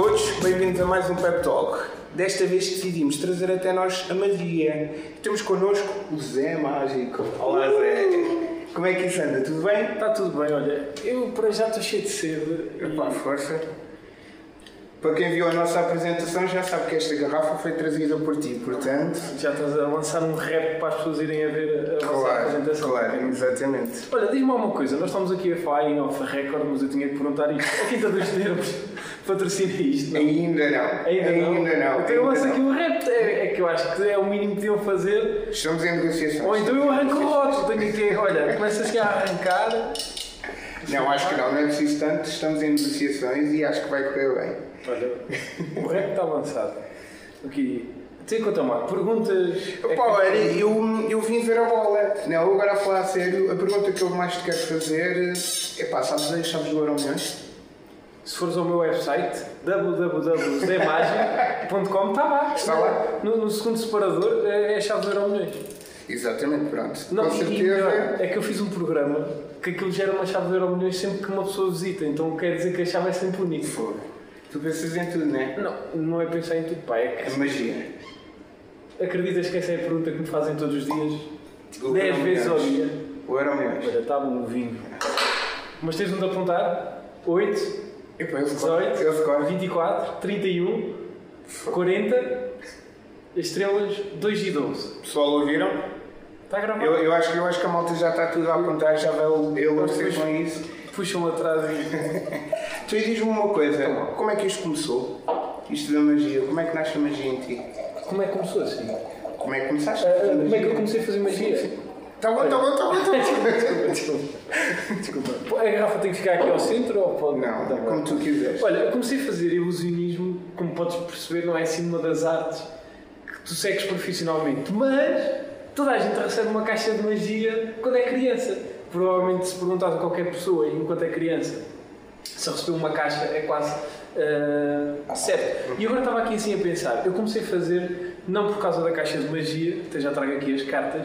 todos, bem-vindos a mais um Pep Talk. Desta vez decidimos trazer até nós a magia. Temos connosco o Zé Mágico. Olá Zé. Como é que isso anda? Tudo bem? Está tudo bem, olha, eu para já estou cheio de sede. e- Epá, força. Para quem viu a nossa apresentação já sabe que esta garrafa foi trazida por ti, portanto. Já estás a lançar um rap para as pessoas irem a ver a Claro, apresentação. claro, exatamente. Olha, diz-me uma coisa, nós estamos aqui a falar em off record, mas eu tinha que perguntar isto. A Quinta dos Termos patrocina isto? não? Ainda não. Ainda, não? Ainda não. Então eu lanço ainda aqui um rap, é, é que eu acho que é o mínimo que deviam fazer. Estamos em negociações. Ou então eu arranco o rótulo, tenho aqui, olha, começa assim a arrancar. Não, acho que não, não é preciso tanto. Estamos em negociações e acho que vai correr bem. Olha, o rap está avançado. Aqui, tem conta mal. Perguntas. é Pá, olha, eu, eu vim ver a bola. Não, eu agora a falar a sério, a pergunta que eu mais te quero fazer é pá, sabes as chaves do Euro Milhões? Se fores ao meu website, www.zemagic.com, está lá. Está lá. No, no segundo separador é, é a chave do Euro Milhões. Exatamente, pronto. Não, Com certeza. melhor, é que eu fiz um programa que aquilo gera uma chave do Euro Milhões sempre que uma pessoa visita, então quer dizer que a chave é sempre única. Fogo. Tu pensas em tudo, não é? Não, não é pensar em tudo, pá, é É magia. que acreditas que essa é a pergunta que me fazem todos os dias? O 10 Euro vezes ao dia. O Euro Milhões. Olha, está bom o vinho. Mas tens um de apontar? 8, Epá, eu recordo. 18, Eu recordo. 24, 31, 40, estrelas 2 e 12. Pessoal, ouviram? Está gravado? Eu, eu, acho, que- eu acho que a malta já está tudo a apontar, já vai Pois. com isso. Puxam atrás e. Tu diz-me uma coisa, como é que isto começou? Isto da magia, como é que nasce a magia em ti? Como é que começou assim? Como é que começaste? Ah, ah, como é que eu comecei a fazer magia? Tá bom, tá bom, tá bom, tá bom. Desculpa, desculpa. Pô, A garrafa tem que ficar aqui ao centro ou pode. Não, Dá como tu quiseres. Olha, eu comecei a fazer ilusionismo, como podes perceber, não é assim uma das artes que tu segues profissionalmente, mas toda a gente recebe uma caixa de magia quando é criança. Provavelmente se perguntas a qualquer pessoa enquanto é criança se recebeu uma caixa é quase ah, certo. E agora estava aqui assim a pensar, eu comecei a fazer não por causa da caixa de magia, até já trago aqui as cartas,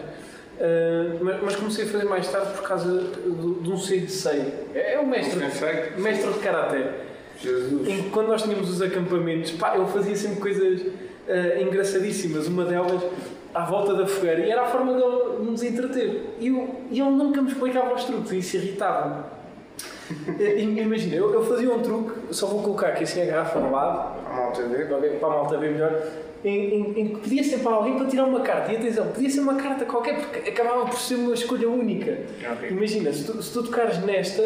ah, mas, mas comecei a fazer mais tarde por causa do- de um sensei. É, é o mestre, Um sensei? mestre de karaté. Jesus. Em que quando nós tínhamos os acampamentos, pá, ele fazia sempre coisas ah, engraçadíssimas. Uma delas à volta da fogueira e era a forma dele nos entreter. E eu- e ele nunca me explicava os truques e isso irritava-me. Imagina, eu, eu fazia um truque, só vou colocar aqui assim a garrafa ao lado, A malta ver. para para a malta ver melhor, em, em- em que pedia sempre a alguém para tirar uma carta. E atenção, podia ser uma carta qualquer, porque acabava por ser uma escolha única. Ok. Imagina, se tu, se tu tocares nesta,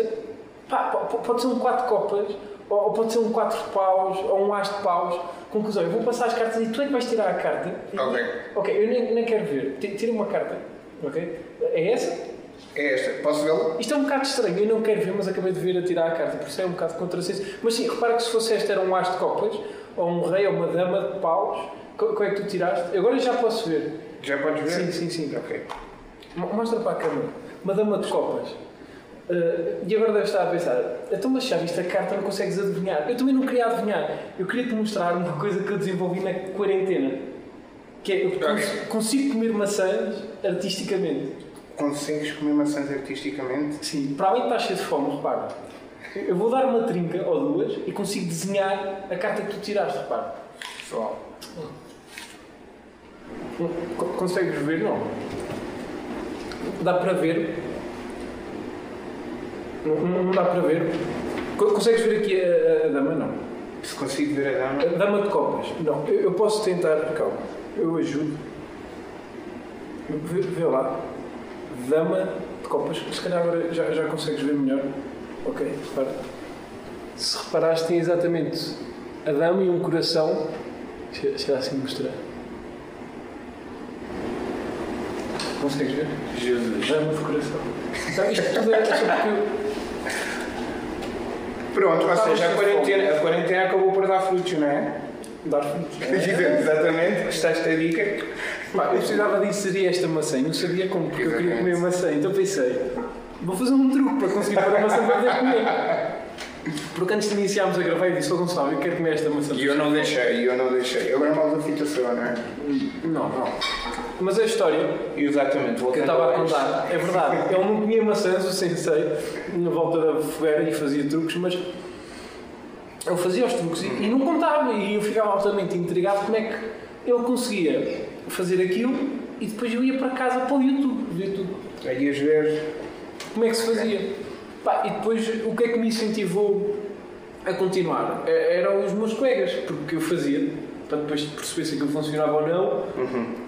pá, po- pode ser um 4 copas, ou, ou pode ser um 4 de paus, ou um as de paus. Conclusão, eu vou passar as cartas e tu é que vais tirar a carta. E- Ok. Ok, eu nem, nem quero ver. Ti- Tira uma carta. Ok? É essa? É esta, posso vê-la? Isto é um bocado estranho, eu não quero ver, mas acabei de ver a tirar a carta, por isso é um bocado contrassenso. Mas sim, repara que se fosse esta era um as de copas, ou um rei, ou uma dama de paus, qual, qual é que tu tiraste? Agora já posso ver. Já podes ver? Sim, sim, sim. Ok. Mo- Mostra para a câmera. Uma dama de copas. Ah, e agora deve estar a pensar, então mas já viste a carta, não consegues adivinhar. Eu também não queria adivinhar. Eu queria te mostrar uma coisa que eu desenvolvi na quarentena. Que é, eu Ok. cons- consigo comer maçãs artisticamente. Consegues comer maçãs artisticamente? Sim, para além de estar cheio de fome, repara. Eu vou dar uma trinca ou duas e consigo desenhar a carta que tu tiraste, repara. Pessoal. Co- Consegues ver? Não. Dá para ver? Não, não- dá para ver? Co- Consegues ver aqui a, a- a dama? Não. Se consigo ver a dama. A dama de copas? Não. Eu, eu posso tentar. Calma. Eu ajudo. Vê, vê lá. Dama de copas. Se calhar agora já, já consegues ver melhor. Ok, repara. Se reparaste, tem exatamente a dama e um coração. Deixa, deixa assim mostrar. Consegues ver? Jesus. Dama de coração. Então, isto tudo é só porque eu- Pronto, ou Estava seja, a quarentena, a quarentena acabou por dar frutos, não é? dar frutos. Exatamente, gostaste da dica? Pá, eu precisava de inserir esta maçã e não sabia como, porque eu queria Exatamente. comer maçã. Então pensei, vou fazer um truque para conseguir pôr a maçã para poder comer. Porque antes de iniciarmos a gravar, eu disse ao Gonçalo, eu quero comer esta maçã. E eu não deixei, eu não deixei. Agora mal da fita só, não é? Não, não. Mas a história Exatamente, que eu estava a contar é verdade. Ele não comia maçãs, o sensei, na volta da fogueira e fazia truques, mas Ele fazia os truques e, e não contava, e eu ficava altamente intrigado como é que ele conseguia fazer aquilo e depois eu ia para casa para o YouTube. o YouTube. Aí ias ver. Como é que se fazia? Pá, e depois o que é que me incentivou a continuar? Eh, Eram os meus colegas, porque eu fazia, para depois perceber se aquilo funcionava ou não,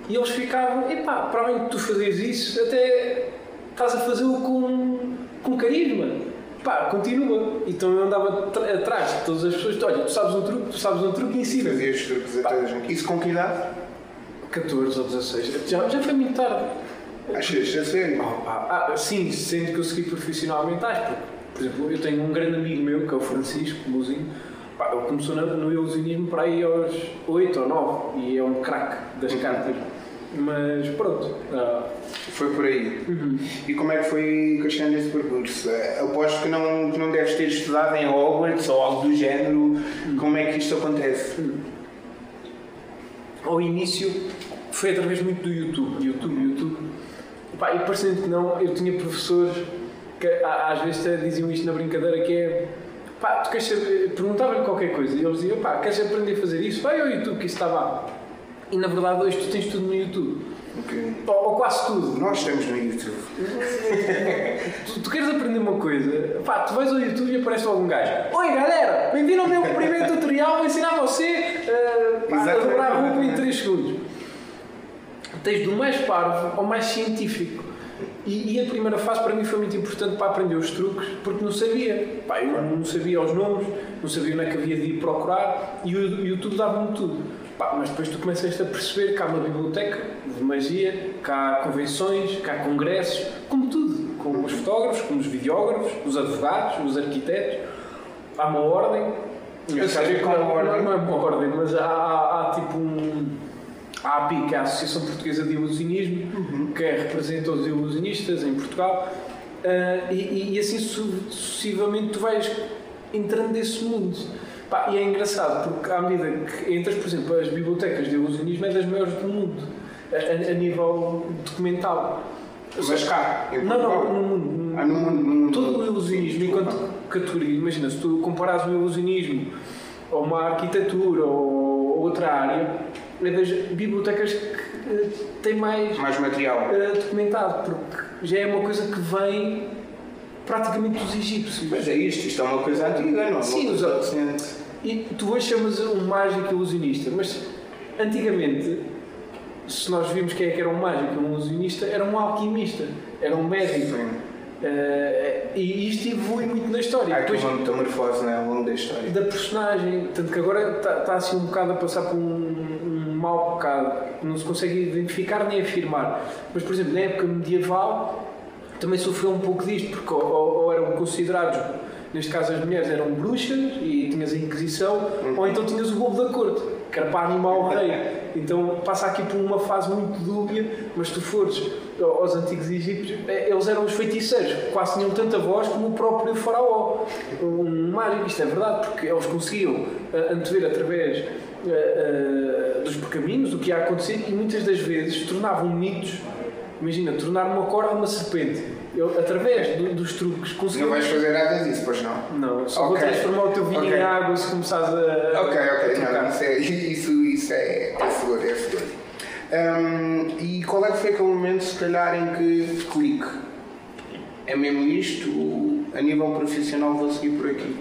e eles ficavam, epá, para além de tu fazeres isso, até estás a fazê-lo com, com carisma. Pá, continua. Então eu andava atrás de todas as pessoas, olha, tu sabes um truque, tu sabes um truque, ensina. Fazias truques a toda a gente. Isso com que idade? 14 ou 16, já, já foi muito tarde. Achas a sério? Ah, ah, sim, sendo que eu segui profissionalmente, acho, porque, por exemplo, eu tenho um grande amigo meu, que é o Francisco Mozinho, pá, ele começou no ilusionismo para aí aos 8 ou 9 e é um craque das cartas. Mas pronto, ah, Foi por aí. E como é que foi Cristiano esse percurso? Eh, Aposto que não, que não deves ter estudado em Hogwarts ou algo do género. Como é que isto acontece? Ao início foi através muito do YouTube, YouTube, YouTube. Pá, e parecendo que não, eu tinha professores que às vezes até diziam isto na brincadeira que é pá, tu queres saber, perguntava-lhe qualquer coisa e eles diziam, pá, queres aprender a fazer isso? Vai ao YouTube que isso está lá. E na verdade hoje tu tens tudo no YouTube. Ok. Ou, ou quase tudo. Nós estamos no YouTube. Tu, tu queres aprender uma coisa, pá, tu vais ao YouTube e aparece logo um gajo. Oi galera, bem-vindo ao meu primeiro tutorial, vou ensinar você uh, a dobrar a roupa em 3 segundos. Tens do mais parvo ao mais científico. E, e a primeira fase para mim foi muito importante para aprender os truques, porque não sabia. Pá, eu não sabia os nomes, não sabia onde é que havia de ir procurar e o YouTube dava-me tudo. Pá, mas depois tu começas a perceber que há uma biblioteca de magia, que há convenções, que há congressos, como tudo. Como os fotógrafos, como os videógrafos, os advogados, os arquitetos. Há uma ordem. Eu sei qual é a ordem. não é uma ordem, mas há, há- há tipo um. A API, que é a Associação Portuguesa de Ilusionismo, que é, representa os ilusionistas em Portugal, Ah, e, e- assim su- sucessivamente tu vais entrando nesse mundo. Pá, e é engraçado, porque à medida que entras, por exemplo, as bibliotecas de ilusionismo é das maiores do mundo, a, a- a nível documental. Mas cá, em Não, não, no mundo. Ah, no mundo, no mundo. Todo o ilusionismo, enquanto categoria, imagina, se tu comparares o ilusionismo a uma arquitetura ou outra área, é das bibliotecas que eh, têm mais Mais material. eh, documentado, porque já é uma coisa que vem praticamente dos egípcios. Mas é isto, isto é uma coisa antiga, não é? Sim, os- recente. E tu hoje chamas um mágico ilusionista, mas antigamente, se nós vimos quem é que era um mágico, um ilusionista, era um alquimista, era um médico. Sim. Eh, e isto evolui muito na história. Há aqui uma metamorfose né, ao longo da história. da personagem, tanto que agora está, está assim um bocado a passar por um, um mau bocado, não se consegue identificar nem afirmar. Mas, por exemplo, na época medieval também sofreu um pouco disto, porque ou, ou- eram considerados, neste caso as mulheres eram bruxas e tinhas a Inquisição, ou então tinhas o bobo da corte, que era para animar o rei. Então passa aqui por uma fase muito dúbia, mas se tu fores aos antigos egípcios, eh, eles eram os feiticeiros, quase tinham tanta voz como o próprio faraó. Um mágico, isto é verdade, porque eles conseguiam antever através dos pergaminhos o que ia acontecer e muitas das vezes tornavam mitos. Imagina, tornar uma corda uma serpente. Eu, através do- dos truques Não conseguiam. vais fazer nada disso, pois não? Não, só vou Ok. transformar o teu vinho Ok. em água se começares a. Ok, a ok, tocar. não, isso, é, isso, isso é, é seguro, é seguro. Hum, e qual é que foi aquele momento, se calhar, em que clique? É mesmo isto? A nível profissional vou seguir por aqui?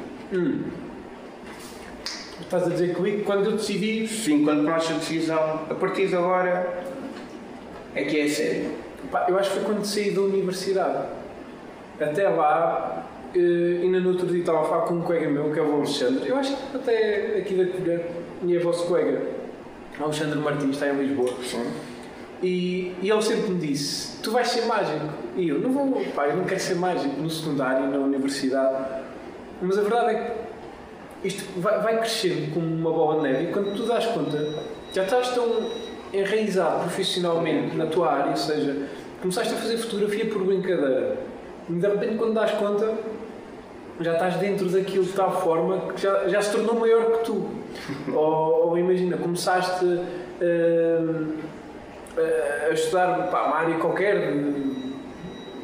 Estás a dizer que quando eu decidi. Sim, quando tomaste a decisão, a partir de agora é que é sério. Eu acho que foi quando saí da universidade. Até lá, eh, ainda no outro dia estava a falar com um colega meu, que é o Alexandre. Eu acho que até aqui da colher, e é vosso colega, Alexandre Martins, está em Lisboa. E, e ele sempre me disse: Tu vais ser mágico. E eu não vou, pá, eu não quero ser mágico no secundário, na universidade. Mas a verdade é que isto vai, vai crescendo como uma bola de neve e quando tu dás conta, já estás tão enraizado profissionalmente na tua área, ou seja, começaste a fazer fotografia por brincadeira. De repente, quando das conta, já estás dentro daquilo de tal forma que já, já se tornou maior que tu. ou, ou imagina, começaste hum, a- estudar pá, uma área qualquer,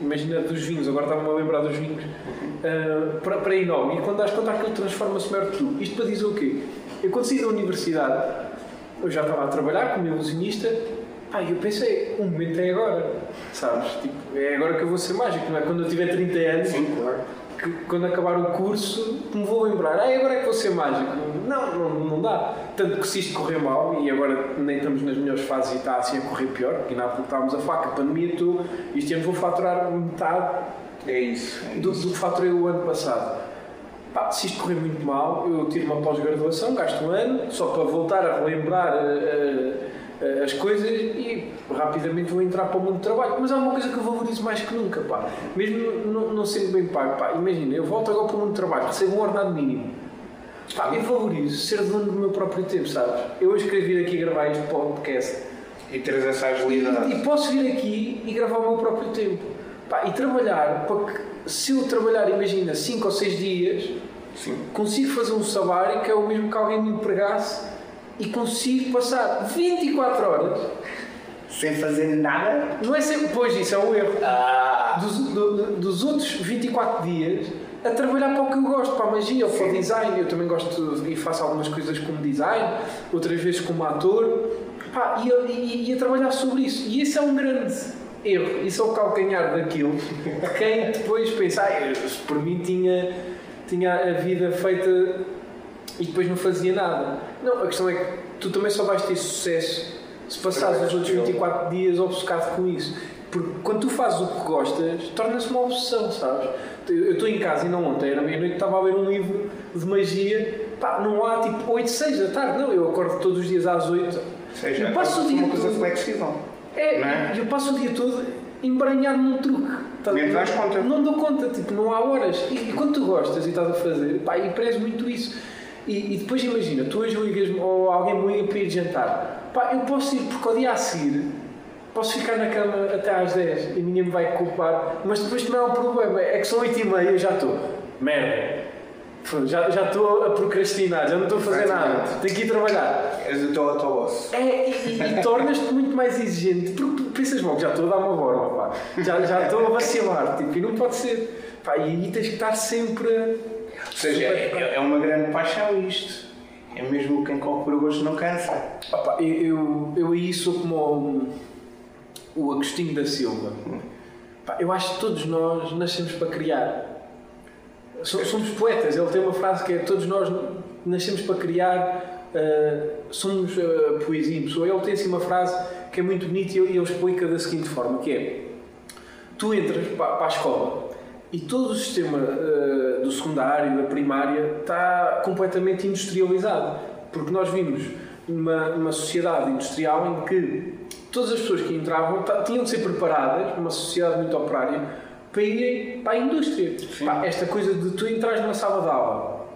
imagina dos vinhos, agora estava-me a lembrar dos vinhos, uh, para, para enorme. E quando das conta aquilo transforma-se maior que tu. Isto para dizer o quê? Eu quando saí da universidade, eu já estava a trabalhar como ilusionista, pá, eu pensei, o momento é agora, sabes? Tipo, é agora que eu vou ser mágico, não é? Quando eu tiver 30 anos. Sim, claro que quando acabar o curso me vou lembrar, ah, agora é que vou ser mágico. Não, não, não dá. Tanto que se isto correr mal, e agora nem estamos nas melhores fases e está assim a correr pior, porque ainda há pouco estávamos a faca, a pandemia, tu, este ano vou faturar metade é isso, é do, isso. do que faturei o ano passado. Pá, se isto correr muito mal, eu tiro uma pós-graduação, gasto um ano, só para voltar a relembrar. Uh, uh, as coisas e rapidamente vou entrar para o mundo do trabalho. Mas há uma coisa que eu valorizo mais que nunca, pá. Mesmo não, não sendo bem pago, pá. Imagina, eu volto agora para o mundo do trabalho, recebo um ordenado mínimo. Pá, eu valorizo ser dono do meu próprio tempo, sabes? Eu hoje queria vir aqui gravar este podcast. E teres essa agilidade. E, e posso vir aqui e gravar o meu próprio tempo. Pá, e trabalhar, porque se eu trabalhar, imagina, 5 ou 6 dias, Sim. consigo fazer um salário que é o mesmo que alguém me empregasse e consigo passar 24 horas sem fazer nada. Não é sempre. Pois, isso é um erro. Ah. Dos, do, dos outros 24 dias a trabalhar para o que eu gosto, para a magia ou para o design. Eu também gosto e faço algumas coisas como design, outras vezes como ator. Pá, e, e, e a trabalhar sobre isso. E esse é um grande erro. Isso é o calcanhar daquilo. Quem depois pensa, ah, por mim tinha, tinha a vida feita e depois não fazia nada. Não, a questão é que tu também só vais ter sucesso se passares os outros 24 dias obcecado com isso. Porque quando tu fazes o que gostas, torna-se uma obsessão, sabes? Eu estou em casa e não ontem, era meia-noite, estava a ler um livro de magia. Pá, não há tipo 8, 6 da tarde, não. Eu acordo todos os dias às 8. Seja, eu passo o dia uma coisa todo, flexível. É, é, eu passo o dia todo embranhado num truque. Tá, Nem dás conta. Não dou conta, tipo, não há horas. E, e quando tu gostas e estás a fazer, pá, e prezo muito isso. E, e, depois imagina, tu hoje ligas ou alguém me liga para ir jantar. Pá, eu posso ir porque ao dia a seguir posso ficar na cama até às 10 e ninguém me vai culpar, mas depois também há um problema, é que são 8 e meia e já estou. Merda. Já, já estou a procrastinar, já não estou a fazer nada, tenho que ir trabalhar. És o teu autoboss. É, e, e, e tornas-te muito mais exigente, porque pensas logo, já estou a dar uma borba, pá. Já, já estou a vacilar, tipo, e não pode ser. Pá, e aí tens que estar sempre ou seja, é, é uma grande paixão isto. É mesmo quem corre por gosto não cansa. Opa, eu, eu aí sou como o, o Agostinho da Silva. eu acho que todos nós nascemos para criar. Somos poetas. Ele tem uma frase que é: Todos nós nascemos para criar, uh, somos uh, poesia em pessoa. Ele tem assim uma frase que é muito bonita e ele explica da seguinte forma: que é, Tu entras para, a escola e todo o sistema uh, do secundário, da primária, está completamente industrializado. Porque nós vimos numa, numa sociedade industrial em que todas as pessoas que entravam tinham de ser preparadas, numa sociedade muito operária, para para a indústria. Pá, esta coisa de tu entras numa sala de aula,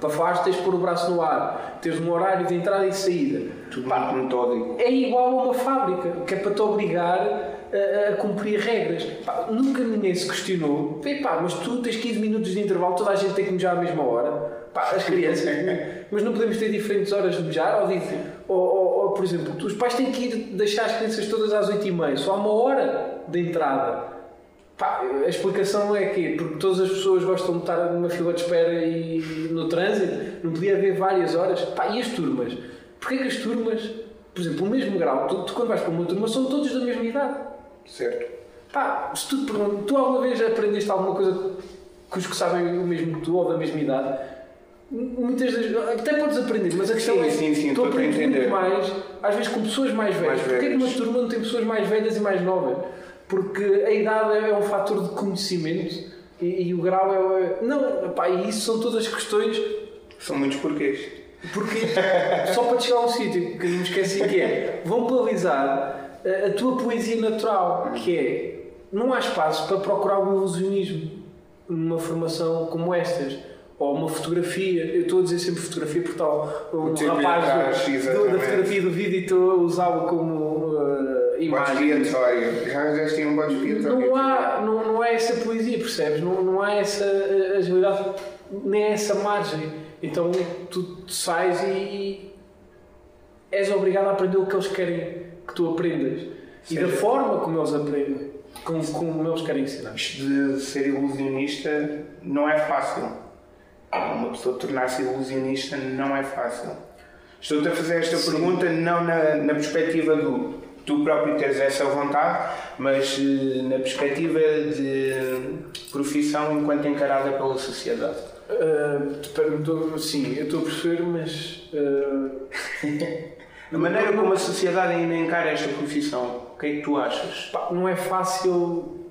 para falar tens de pôr o braço no ar, tens um horário de entrada e saída. Tudo Pá, metódico. É igual a uma fábrica, que é para te obrigar a, a cumprir regras. Pá, nunca ninguém se questionou. Pá, mas tu tens 15 minutos de intervalo, toda a gente tem que mejar à mesma hora. Pá, as crianças. mas não podemos ter diferentes horas de mejar? Ou, ou, ou, ou, por exemplo, os pais têm que ir deixar as crianças todas às 8h30, só há uma hora de entrada. Pá, a explicação é que porque todas as pessoas gostam de estar numa fila de espera e no trânsito, não podia haver várias horas. Pá, e as turmas? Porquê que as turmas, por exemplo, o mesmo grau, tu, tu quando vais para uma turma são todos da mesma idade? Certo. Pá, se tu perguntas, tu alguma vez aprendeste alguma coisa que os que sabem o mesmo que tu ou da mesma idade? Muitas vezes, até podes aprender, mas a questão sim, é sim, sim, tu aprendes muito mais, às vezes com pessoas mais velhas. Mais Porquê que uma turma não tem pessoas mais velhas e mais novas? Porque a idade é um fator de conhecimento e, e o grau é. Não, pá, e isso são todas questões. São muitos porquês. Porque só para chegar a um sítio que eu me esqueci que é, vão balizar a, tua poesia natural, que é não há espaço para procurar o ilusionismo numa formação como estas. Ou uma fotografia, eu estou a dizer sempre fotografia porque tal um rapaz do, do, da fotografia do vídeo e estou a usá-lo como imagem. Já já um bode expiatório. Não há, não, não há essa poesia, percebes? Não, não há essa uh, agilidade, nem essa margem. Então tu, tu sais e és obrigado a aprender o que eles querem que tu aprendas. E da forma como eles aprendem. como, como eles querem ensinar. Isto de ser ilusionista não é fácil. Uma pessoa tornar-se ilusionista não é fácil. Estou-te a fazer esta Sim. pergunta não na, na perspectiva do tu próprio teres essa vontade, mas uh, na perspectiva de profissão enquanto encarada pela sociedade. Uh, sim, eu estou a perceber, mas. Uh... a maneira como a sociedade ainda encara esta profissão, o que é que tu achas? Pá, não é fácil.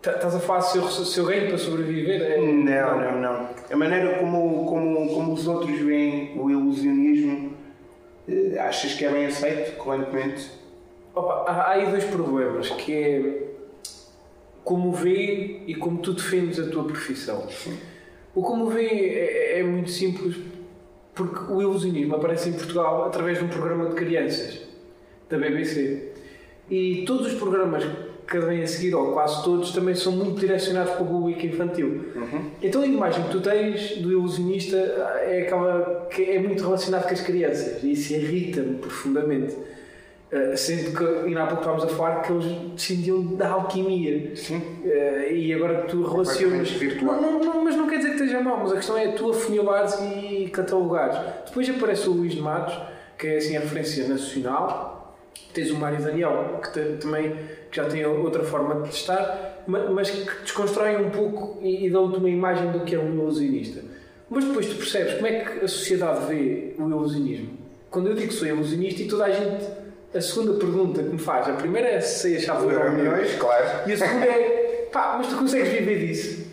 Estás a falar seu, seu ganho para sobreviver? É... Não, não, não. A maneira como, como, como os outros veem o ilusionismo, achas que é bem aceito correntemente? Opa, há aí dois problemas, que é como vê e como tu defendes a tua profissão. O como vê é, é, muito simples, porque o ilusionismo aparece em Portugal através de um programa de crianças, da BBC. E todos os programas que vêm a seguir, ou quase todos, também são muito direcionados para o público infantil. Uhum. Então a imagem que tu tens do ilusionista é é muito relacionada com as crianças, e isso irrita-me profundamente. Uh, sendo que ainda há pouco estávamos a falar que eles descendiam da alquimia. Sim. Uh, e agora tu relacionas. Não, não, não, mas não quer dizer que esteja mal, mas a questão é tu afunilares e catalogares. Depois aparece o Luís de Matos, que é assim a referência nacional. Tens o Mário Daniel, que te, também que já tem outra forma de estar, mas, mas que desconstroem um pouco e, e dão-te uma imagem do que é um ilusionista. Mas depois tu percebes como é que a sociedade vê o ilusionismo. Quando eu digo que sou ilusionista e toda a gente a segunda pergunta que me faz, a primeira é se sei a chave do milhões, claro. E a segunda é, pá, mas tu consegues viver disso?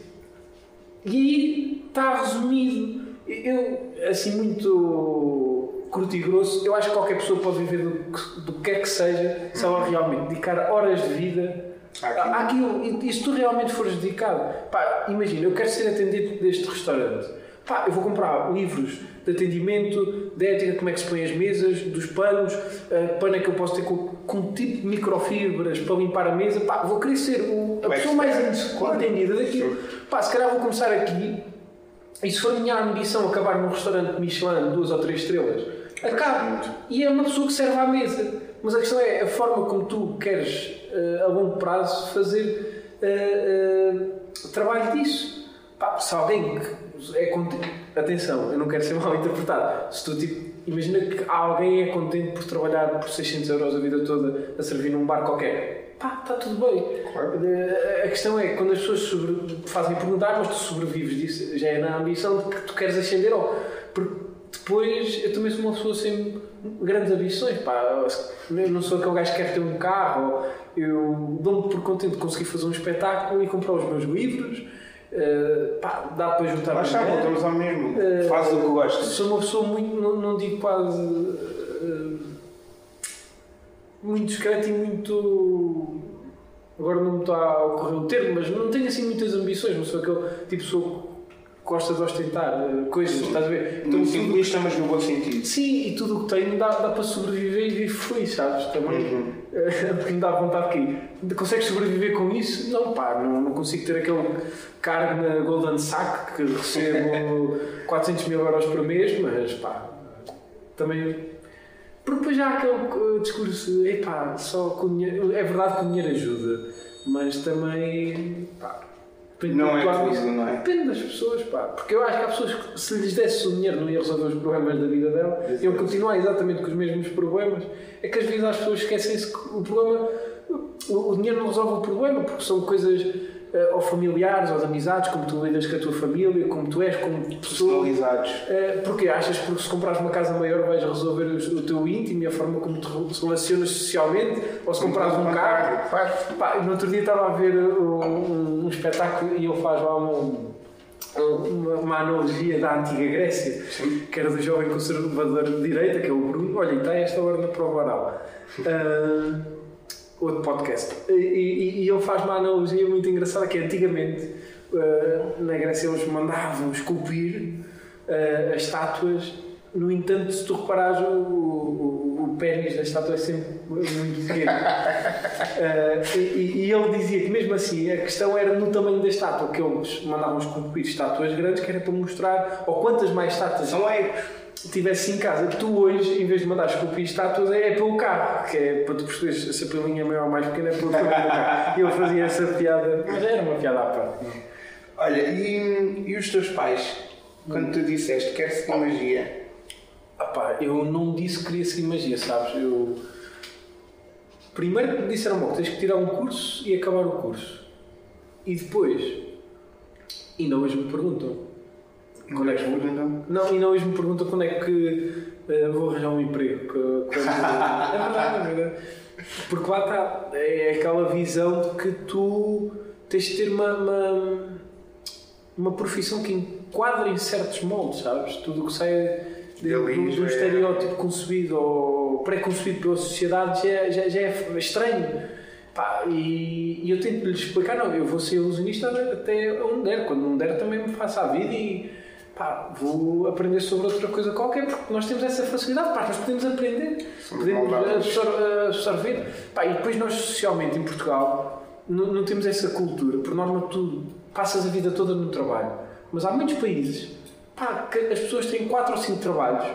E aí está resumido. Eu, assim, muito curto e grosso, eu acho que qualquer pessoa pode viver do, do que é que seja, se ela realmente dedicar horas de vida àquilo. E se tu realmente fores dedicado, pá, imagina, eu quero ser atendente deste restaurante. Pá, eu vou comprar livros de atendimento, de ética, como é que se põe as mesas, dos panos, uh, pano é que eu posso ter com, com tipo de microfibras para limpar a mesa. Pá, vou querer ser o, a pessoa mais entendida daquilo. Pá, se calhar vou começar aqui e se for a minha ambição acabar num restaurante Michelin duas ou três estrelas, acabo. E é uma pessoa que serve à mesa. Mas a questão é a forma como tu queres, uh, a longo prazo, fazer uh, trabalho disso. Pá, se alguém que é atenção, eu não quero ser mal interpretado. Se tu, tipo, imagina que alguém é contente por trabalhar por 600 euros a vida toda a servir num bar qualquer. Pá, está tudo bem. Claro. A questão é quando as pessoas sobre, fazem perguntar, mas tu sobrevives disso, já é na ambição de que tu queres ascender ou. Porque depois eu também sou uma pessoa sem grandes ambições. Pá, eu não sou aquele gajo que quer ter um carro, eu dou-me por contente de conseguir fazer um espetáculo e comprar os meus livros Uh, pá, dá para juntar Mas já voltamos ao mesmo. Uh, Faz o que gostas. Sou uma pessoa muito, não, não digo quase. Uh, muito discreto e muito. Agora não me está a ocorrer o termo, mas não tenho assim muitas ambições. Não sou aquele tipo pessoa gosta de ostentar uh, coisas, sim. estás a ver? Então, simplista, mas no bom sentido. Sim, e tudo o que tenho dá, dá para sobreviver e viver feliz, sabes? Também. Uhum. Uh, porque me dá vontade que consegues sobreviver com isso? Não, pá, não, não consigo ter aquele cargo na Golden Sack que recebo 400 mil euros por mês, mas pá, também. Porque depois já há aquele discurso, epá, só com dinheiro. É verdade que o dinheiro ajuda, mas também. Pá, Depende não é tudo, não é? Depende das pessoas, pá. Porque eu acho que há pessoas que se lhes desse o dinheiro não ia resolver os problemas da vida dela, iam continuar exatamente com os mesmos problemas. É que às vezes as pessoas esquecem-se que o problema. O dinheiro não resolve o problema, porque são coisas uh, ou familiares de amizades, como tu lidas com a tua família, como tu és, como pessoa. Personalizados. Uh, porque achas que se comprares uma casa maior vais resolver o, o teu íntimo e a forma como te relacionas socialmente, ou se comprares um carro. Pá, no outro dia estava a ver um, um espetáculo e ele faz lá um, uma, uma, analogia da antiga Grécia, Sim. que era do jovem conservador de direita, que é o Bruno. Olha, está esta hora na prova oral. Uh, outro podcast. E, e, e ele faz uma analogia muito engraçada que antigamente uh, na Grécia eles mandavam esculpir uh, as estátuas. No entanto, se tu reparares, o, o, o pênis da estátua é sempre muito pequeno. uh, e, e, ele dizia que, mesmo assim, a questão era no tamanho da estátua, que eles mandavam esculpir estátuas grandes, que era para mostrar, ou quantas mais estátuas. São ecos tivesse em casa, tu hoje, em vez de mandar esculpir estátuas, é, é pelo carro, que é para tu perceberes se a pilinha é maior ou mais pequena, é pelo tamanho do carro. E eu fazia essa piada, mas era uma piada à parte. Olha, e, e os teus pais, quando tu disseste quer seguir magia, Ah pá, eu não disse que queria seguir magia, sabes? Eu. Primeiro me disseram logo, tens que tirar um curso e acabar o curso. E depois, ainda hoje me perguntam. Quando é que vou? perguntam? Não, ainda hoje me perguntam quando é que eh, vou arranjar um emprego. quando- É verdade, é verdade. Porque lá está, é aquela visão de que tu tens de ter uma, uma, uma profissão que enquadra em certos moldes, sabes? Tudo o que sai de, Dali do, já do é- estereótipo concebido ou pré-concebido pela sociedade já, é- já, já é estranho. Pá, e, e eu tento lhes explicar, não, eu vou ser ilusionista até onde der, quando não der também me faço a vida e pá, vou aprender sobre outra coisa qualquer, porque nós temos essa facilidade, pá, nós podemos aprender, Somos podemos moldáveis. absor- absorver. Pá, e depois nós socialmente em Portugal não, não temos essa cultura, por norma tu passas a vida toda no trabalho, mas há muitos países pá, que as pessoas têm 4 ou 5 trabalhos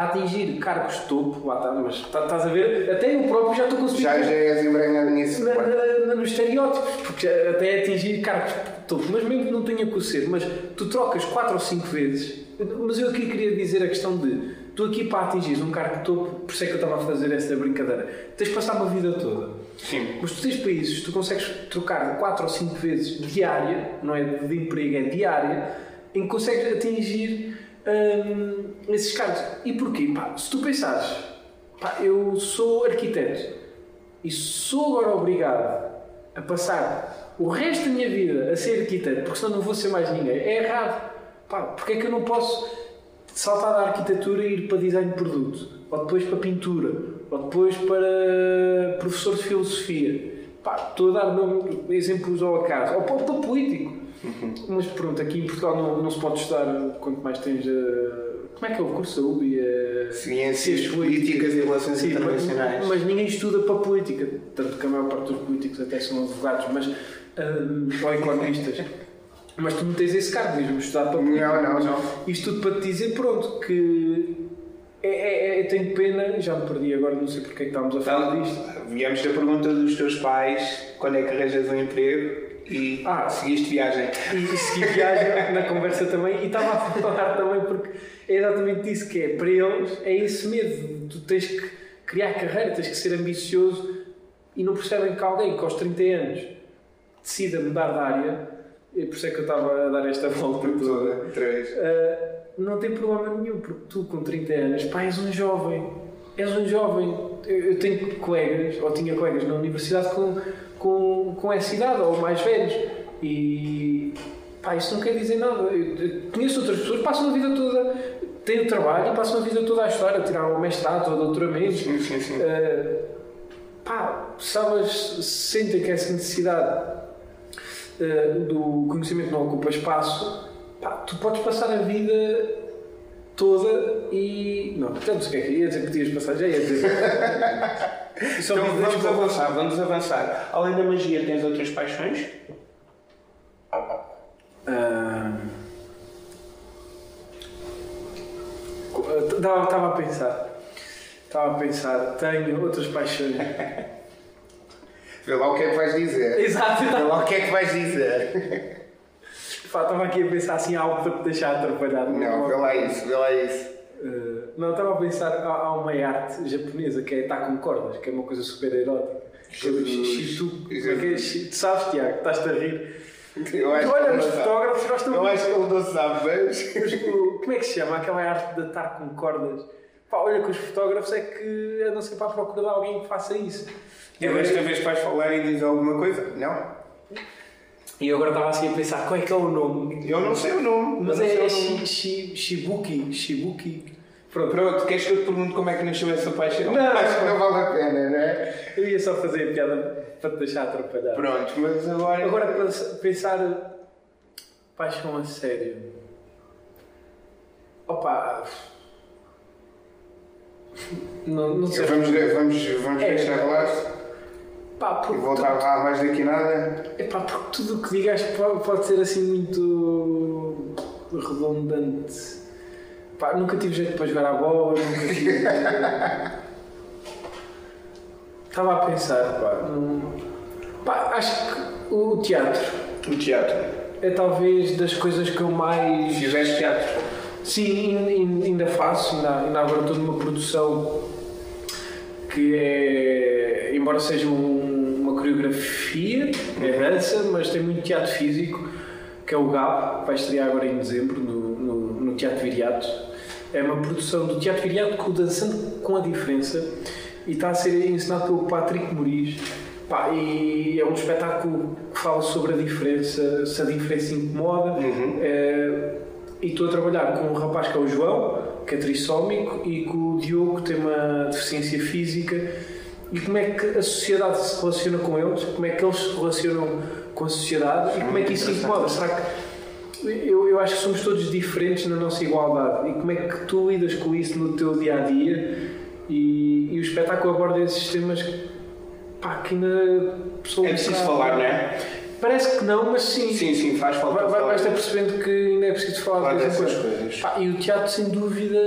a atingir cargos de topo, lá está, mas tá- estás a ver, até eu próprio já estou conseguindo já, já és embranhado nisso. na, na, na, nos estereótipos, porque até atingir cargos de topo, mas mesmo que não tenha que o ser, mas tu trocas 4 ou 5 vezes. Mas eu aqui queria dizer a questão de tu aqui para atingir um cargo de topo, por isso é que eu estava a fazer essa brincadeira, tens de passar uma vida toda. Sim. Mas tu tens países, tu consegues trocar 4 ou 5 vezes diária, não é de emprego, é diária, em que consegues atingir hum, esses cargos. E porquê? Pá, se tu pensares, pá, eu sou arquiteto e sou agora obrigado a passar o resto da minha vida a ser arquiteto, porque senão não vou ser mais ninguém, é errado. Pá, porque é que eu não posso saltar da arquitetura e ir para design de produto? Ou depois para pintura? Ou depois para professor de filosofia? Pá, estou a dar exemplos ao acaso. Ou para, para político. Mas pronto, aqui em Portugal não, não se pode estudar quanto mais tens a... Como é que é o curso da UBI? A... Ciências Ciências políticas e relações Sim, internacionais. Mas, mas ninguém estuda para política, tanto que a maior parte dos políticos até são advogados, mas, hum, ou economistas. Mas tu não tens esse cargo, mesmo estudar para política. Não, não, não. Isto tudo para te dizer, pronto, que é, é, é- eu tenho pena, já me perdi agora, não sei porque é que estávamos a falar Então, disto. viemos da pergunta dos teus pais, quando é que arranjas um emprego e Ah. seguiste viagem. E, segui viagem na conversa também, e estava a falar também porque é exatamente isso que é. Para eles é esse medo. Tu tens que criar carreira, tens que ser ambicioso e não percebem que alguém que aos 30 anos decida mudar de área, e por isso é que eu estava a dar esta volta toda. Uh, não tem problema nenhum, porque tu com 30 anos, pá, és um jovem. És um jovem. Eu, eu tenho colegas, ou tinha colegas na universidade com, com, com essa idade, ou mais velhos. E pá, isso não quer dizer nada. Eu, eu conheço outras pessoas que passam a vida toda, têm o trabalho e passam a vida toda a estudar, a tirar um mestrado ou doutoramento. Sim, sim, sim. Uh, pá, se elas sentem que essa necessidade uh, do conhecimento não ocupa espaço, pá, tu podes passar a vida toda e. Não, portanto, o que é que ia dizer que podias passar, já ia dizer. Só Então vamos avançar, vamos avançar. Além da magia, tens outras paixões? Estava a pensar. Estava a pensar, tenho outras paixões. Vê lá o que é que vais dizer. Exato, Vê lá o que é que vais dizer. Estava aqui a pensar assim algo para te deixar atrapalhado. Não, vê lá isso, vê lá isso. Uh, não, estava a pensar, há, há uma arte japonesa que é estar com cordas, que é uma coisa super erótica. Shitu. É é? Tu sabes, Tiago, estás-te a rir. Eu acho Olha, os não fotógrafos gostam Eu muito. acho que ele não sabe, mas. Como é que se chama? Aquela arte de estar com cordas. Pá, olha que os fotógrafos é que andam sempre à procura de alguém que faça isso. É desta vez que vais falar e dizer alguma coisa? Não? E eu agora estava assim a pensar qual é que é o nome. Eu não sei o nome. Mas eu não é, shi, nome. shi, Shibuki. Shibuki. Pronto. Pronto, queres que eu te pergunte como é que nasceu essa paixão? Não. Acho que não vale a pena, não é? Eu ia só fazer a piada para te deixar atrapalhar. Pronto, mas agora. Agora pens- pensar paixão a sério. Opa. Não, não sei. Vamos, vamos, vamos É. deixar lá Pá, e voltar lá mais daqui nada. tu, epá, porque tudo o que digas pode ser assim muito redundante. Pá, nunca tive jeito para jogar a bola, nunca tive. Estava a pensar, pá, num... pá, acho que o teatro O teatro. é talvez das coisas que eu mais. Fizeste teatro? Sim, ain- ainda faço, ainda, ainda agora estou numa produção que é, embora seja um- uma coreografia, é dança, mas tem muito teatro físico, que é o GAP, vai estrear agora em dezembro no, no, no Teatro Viriato. É uma produção do Teatro Viriato com o Dançando com a Diferença e está a ser ensinado pelo Patrick Moriz. Pá, e é um espetáculo que fala sobre a diferença, se a diferença incomoda. É, e estou a trabalhar com um rapaz que é o João, que é trissómico, e com o Diogo, que tem uma deficiência física. E como é que a sociedade se relaciona com eles, como é que eles se relacionam com a sociedade e como é que isso incomoda. Será que eu, eu acho que somos todos diferentes na nossa igualdade e como é que tu lidas com isso no teu dia a dia e, e o espetáculo aborda esses temas pá, que ainda É preciso falar, não é? Parece que não, mas sim. Sim, sim, faz falta. Vai, vai, vais ter percebendo que ainda é preciso falar Falar de quando. coisas. Pá, e o teatro, sem dúvida,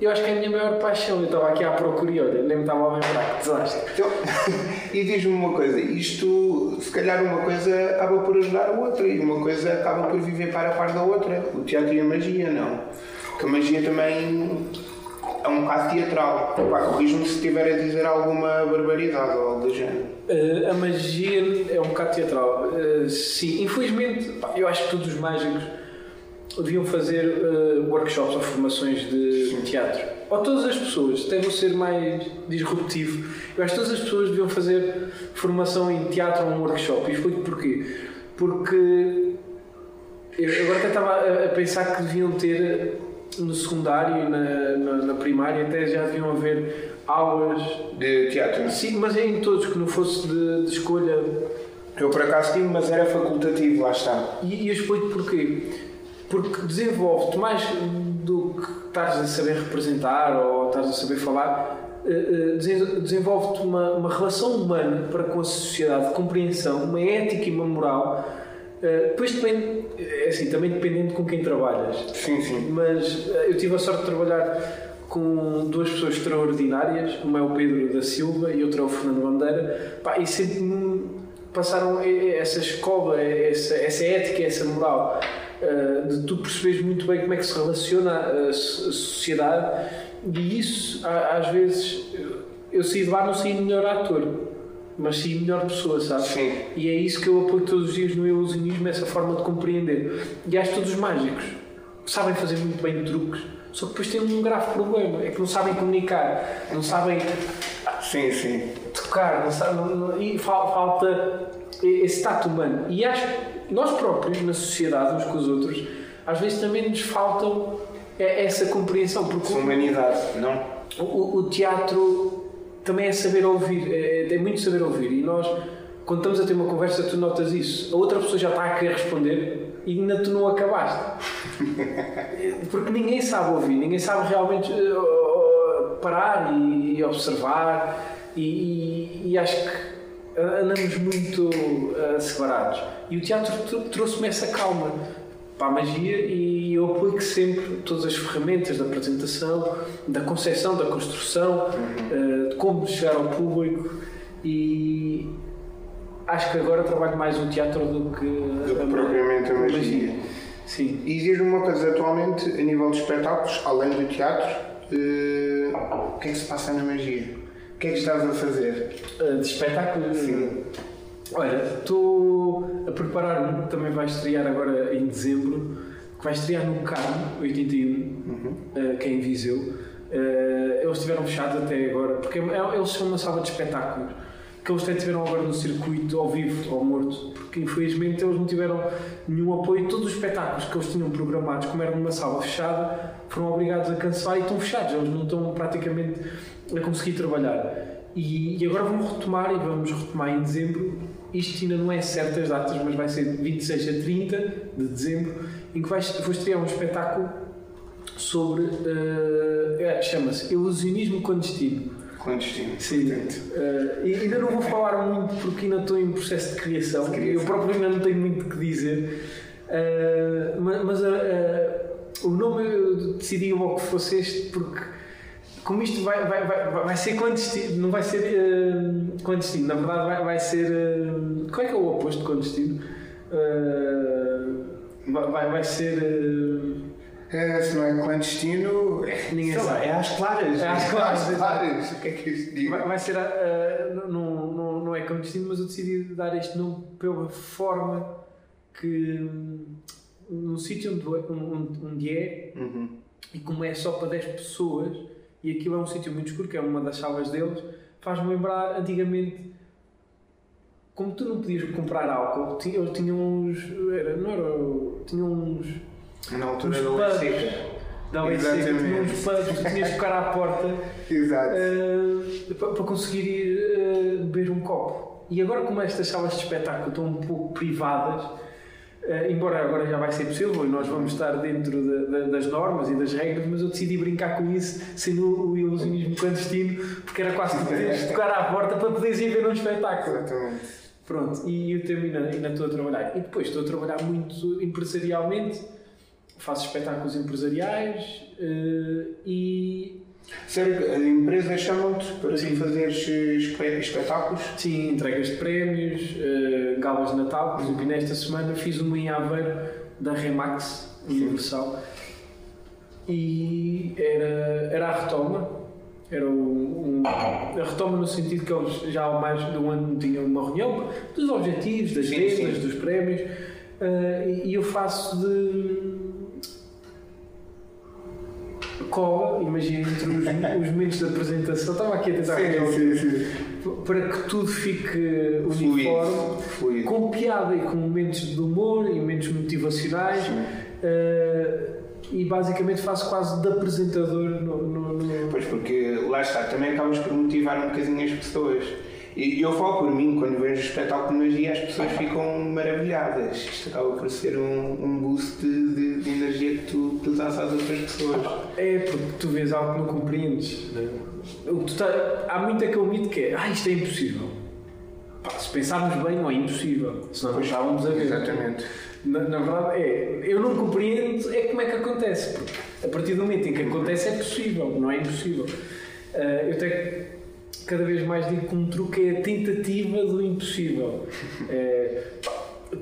eu acho que é a minha maior paixão. Eu estava aqui à procura e olha, nem me estava a lembrar, que desastre. Então, e diz-me uma coisa, isto, se calhar uma coisa acaba por ajudar a outra e uma coisa acaba por viver para a par da outra. O teatro e a magia, não. Porque a magia também é um bocado teatral. Corrijo-me se estiver a dizer alguma barbaridade ou algo do género. Uh, a magia é um bocado teatral. Uh, sim, infelizmente, pá, eu acho que todos os mágicos deviam fazer uh, workshops ou formações de teatro. Ou todas as pessoas, até vou ser mais disruptivo. Eu acho que todas as pessoas deviam fazer formação em teatro ou um workshop. E explico porquê. Porque eu agora até estava a, pensar que deviam ter no secundário e na, na, na primária até já deviam haver aulas De teatro. Sim, mas é em todos que não fosse de, de escolha. Eu por acaso tive, mas era facultativo, lá está. E, e eu explico porquê. Porque desenvolve-te mais do que estás a saber representar ou estás a saber falar, eh, eh, desen- desenvolve-te uma, uma relação humana para com a sociedade, compreensão, uma ética e uma moral. Eh, Depois depende, é assim, também dependendo com quem trabalhas. Sim, sim. Mas eu tive a sorte de trabalhar com duas pessoas extraordinárias, uma é o Pedro da Silva e outra é o Fernando Bandeira, Pá, e sempre passaram essa escola, essa, essa ética, essa moral, de tu perceberes muito bem como é que se relaciona a, so- a sociedade, e isso a- às vezes eu saí de lá não saí melhor ator. Mas sim melhor pessoa, sabes? Sim. E é isso que eu apoio todos os dias no ilusionismo, essa forma de compreender. E acho que todos os mágicos sabem fazer muito bem truques, só que depois têm um grave problema, é que não sabem comunicar, não sabem Sim, sim. tocar, não sabem, não- não- e fal- falta esse tato humano. E acho nós próprios, na sociedade, uns com os outros, às vezes também nos faltam é- essa compreensão, porque Humanidade, não? o, o teatro também é saber ouvir, é, é muito saber ouvir. E nós, quando estamos a ter uma conversa, tu notas isso. A outra pessoa já está a querer responder e ainda tu não acabaste. Porque ninguém sabe ouvir, ninguém sabe realmente eh, parar e, e observar. E, e- e acho que andamos muito eh, separados. E o teatro tro- trouxe-me essa calma para a magia e eu aplico sempre todas as ferramentas da apresentação, da concepção, da construção, eh, de como chegar ao público e acho que agora trabalho mais o teatro do que, Do que propriamente a magia. Sim. E diz-me uma coisa, atualmente, a nível de espetáculos, além do teatro, eh, o que é que se passa na magia? O que é que estás a fazer? Eh, de espetáculo. Sim. Olha, estou a preparar um que também vai estrear agora em dezembro, que vai estrear no Carmo 81, eh, que é em Viseu. Eh, eles estiveram fechados até agora, porque é- eles são uma sala de espetáculos que eles até tiveram agora no circuito ao vivo, ao morto, porque infelizmente eles não tiveram nenhum apoio. Todos os espetáculos que eles tinham programados, como era numa sala fechada, foram obrigados a cancelar e estão fechados, eles não estão praticamente a conseguir trabalhar. E, e agora vão retomar e vamos retomar em dezembro. Isto ainda não é certo as datas, mas vai ser de 26 a 30 de dezembro, em que vai, vou estrear um espetáculo sobre. eh, é, chama-se Ilusionismo Clandestino. Clandestino. Sim. Eh, e ainda não vou falar muito porque ainda estou em processo de criação. De criação. Eu próprio ainda não tenho muito o que dizer. Ma- mas o nome eu decidi logo que fosse este porque como isto vai, vai, vai, vai ser clandestino, não vai ser uh, clandestino, na verdade vai, vai ser. Uh, qual é que é o oposto de clandestino? Uh, vai, vai ser. É, se não é clandestino, ninguém sei sabe. Lá, é às claras. É às claras. É às claras. O que é que isto diz? Vai, vai ser. não, não, não é clandestino, mas eu decidi dar este nome pela forma que. num sítio onde, onde é, Uhum. e como é só para 10 pessoas e aquilo é um sítio muito escuro, que é uma das salas deles, faz-me lembrar antigamente como tu não podias comprar álcool, eles tinham uns. Era, não era. Tinham uns. Na altura uns da seca. da lei seca, tinham uns pubs, tu tinhas de tocar à porta Exato. eh, para, para conseguir ir eh, beber um copo. E agora, como estas salas de espetáculo estão um pouco privadas, eh, embora agora já vai ser possível e nós vamos estar dentro da- da- das normas e das regras, mas eu decidi brincar com isso, sendo o ilusionismo clandestino, porque era quase que poderes tocar à porta para poderes ir ver um espetáculo. Exatamente. Pronto, e eu também ainda, estou a trabalhar. E depois estou a trabalhar muito empresarialmente, faço espetáculos empresariais eh, e Sério, as empresas chamam-te para Sim. fazeres espe- espetáculos? Sim, entregas de prémios, eh, galas de Natal, por exemplo, nesta semana fiz uma em Aveiro da Remax Universal e era, era a retoma. Era um, um- a retoma no sentido que eles já há mais de um ano tinham uma reunião dos objetivos, das vendas, dos prémios eh, e, e eu faço de cola, imagina, entre os, os momentos de apresentação. Estava aqui a tentar um- sim, sim. para que tudo fique uniforme, Fluido. com piada e com momentos de humor e momentos motivacionais. eh, e basicamente faço quase de apresentador no. no- no- Pois, porque lá está, também acabas por motivar um bocadinho as pessoas. E eu falo por mim, quando vejo o espetáculo de magia, as pessoas ficam maravilhadas. Isto acaba por ser um, um boost de, de- de energia que tu, tu dás às outras pessoas. É porque tu vês algo que não compreendes. né? O que tu tá- há muito aquele mito que é: ah, isto é impossível. Pá, se pensarmos bem, não é impossível. Senão não estávamos a ver. Exatamente. Na, na verdade, é. Eu não compreendo é como é que acontece. Porque a partir do momento em que acontece, é possível, não é impossível. Ah, eu até cada vez mais digo que um truque é a tentativa do impossível. É,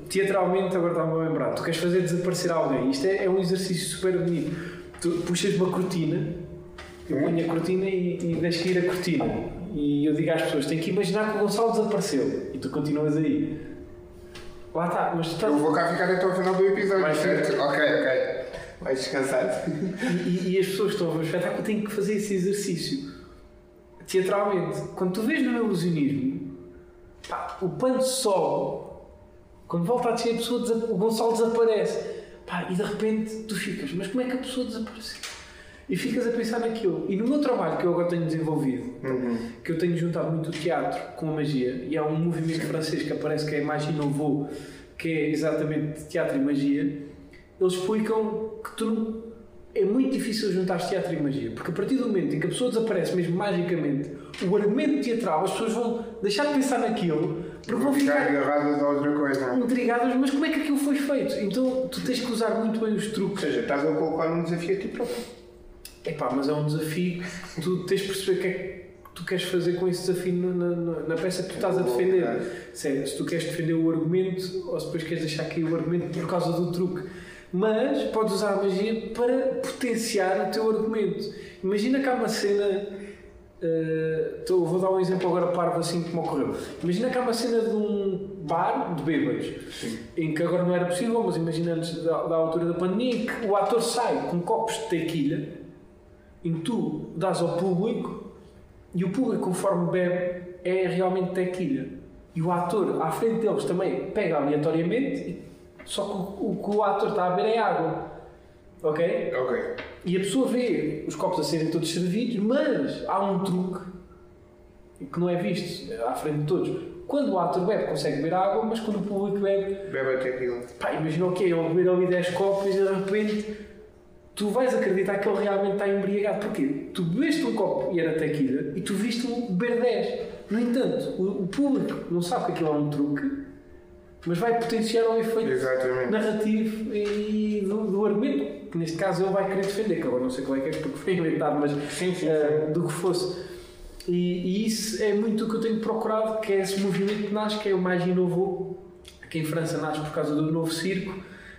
teatralmente, agora estava-me a lembrar, tu queres fazer desaparecer alguém. Isto é, é um exercício super bonito. Tu puxas uma cortina, eu ponho a cortina e, e deixo ir a cortina. E eu digo às pessoas: têm que imaginar que o Gonçalo desapareceu. E tu continuas aí. Lá está, mas tu estás. Eu vou cá ficar até ao final do episódio, Vai certo? Ok, ok. Vais descansar. E, e as pessoas que estão a ver o espetáculo têm que fazer esse exercício. Teatralmente, quando tu vês no ilusionismo, pá, o pano sobe, quando volta a descer, a pessoa o Gonçalo desaparece. Pá, e de repente tu ficas, mas como é que a pessoa desapareceu? E ficas a pensar naquilo. E no meu trabalho que eu agora tenho desenvolvido, que eu tenho juntado muito o teatro com a magia, e há um movimento francês que aparece que é Magie Nouveau, que é exatamente teatro e magia, eles explicam que tu não- é muito difícil juntar teatro e magia, porque a partir do momento em que a pessoa desaparece mesmo magicamente, o argumento teatral, as pessoas vão deixar de pensar naquilo, porque vão ficar ficar agarradas a outra coisa. intrigadas, mas como é que aquilo foi feito? Então tu tens que usar muito bem os Ou truques. seja, estás a colocar um desafio a ti próprio. Epá, mas é um desafio, tu tens de perceber o que é que tu queres fazer com esse desafio na, na- na peça que tu estás a defender. Se, se tu queres defender o argumento ou se depois queres deixar cair o argumento por causa do truque. Mas podes usar a magia para potenciar o teu argumento. Imagina que há uma cena. tô- vou dar um exemplo agora parvo assim como ocorreu. Imagina que há uma cena de um bar de bêbados em que agora não era possível, mas imagina antes da, da altura da pandemia, em que o ator sai com copos de tequila em que tu dás ao público e o público, conforme bebe, é realmente tequila. E o ator, à frente deles, também pega aleatoriamente, só que o, que o ator está a beber é água. Ok? Ok. E a pessoa vê os copos a serem todos servidos, mas há um truque que não é visto à frente de todos. Quando o ator bebe, consegue beber água, mas quando o público bebe, Bebe até aquilo. Pá, imagina o que é, ele beber ali 10 copos e de repente tu vais acreditar que ele realmente está embriagado. Porquê? Tu bebeste um copo e era tequila e tu viste-o beber 10. No entanto, o, o público não sabe que aquilo é um truque mas vai potenciar o efeito Exatamente. narrativo e do, do argumento, que neste caso ele vai querer defender, que agora não sei qual é que é, porque foi inventado, mas Sim, sim, eh, do que fosse. E, e isso é muito o que eu tenho procurado, que é esse movimento que nasce, que é o mais inovou, que em França nasce por causa do novo circo,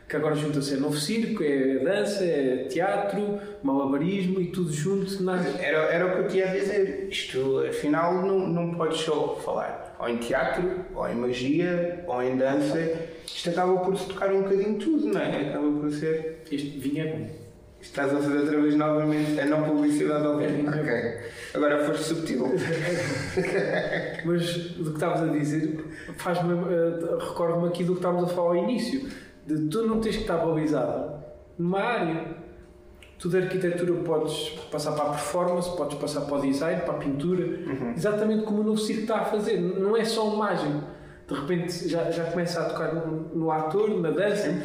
que agora junta-se é novo circo, é dança, é teatro, malabarismo e tudo junto nasce. Era, era o que eu tinha a dizer. Isto, afinal, não, não podes só falar ou em teatro, ou em magia, ou em dança. Isto acaba por se tocar um bocadinho tudo, não é? Acaba por ser. Este vinho é bom. Estás a fazer outra vez novamente a não publicidade ao É, vivo. é Ok. Agora foste subtil. Mas do que estavas a dizer, faz-me, eh, recordo-me aqui do que estávamos a falar ao início, de tu não tens que estar balizado numa área. Tu da arquitetura podes passar para a performance, podes passar para o design, para a pintura, exatamente como o novo circo está a fazer. Não é só um mágico. De repente já, já começa a tocar no, no ator, na dança,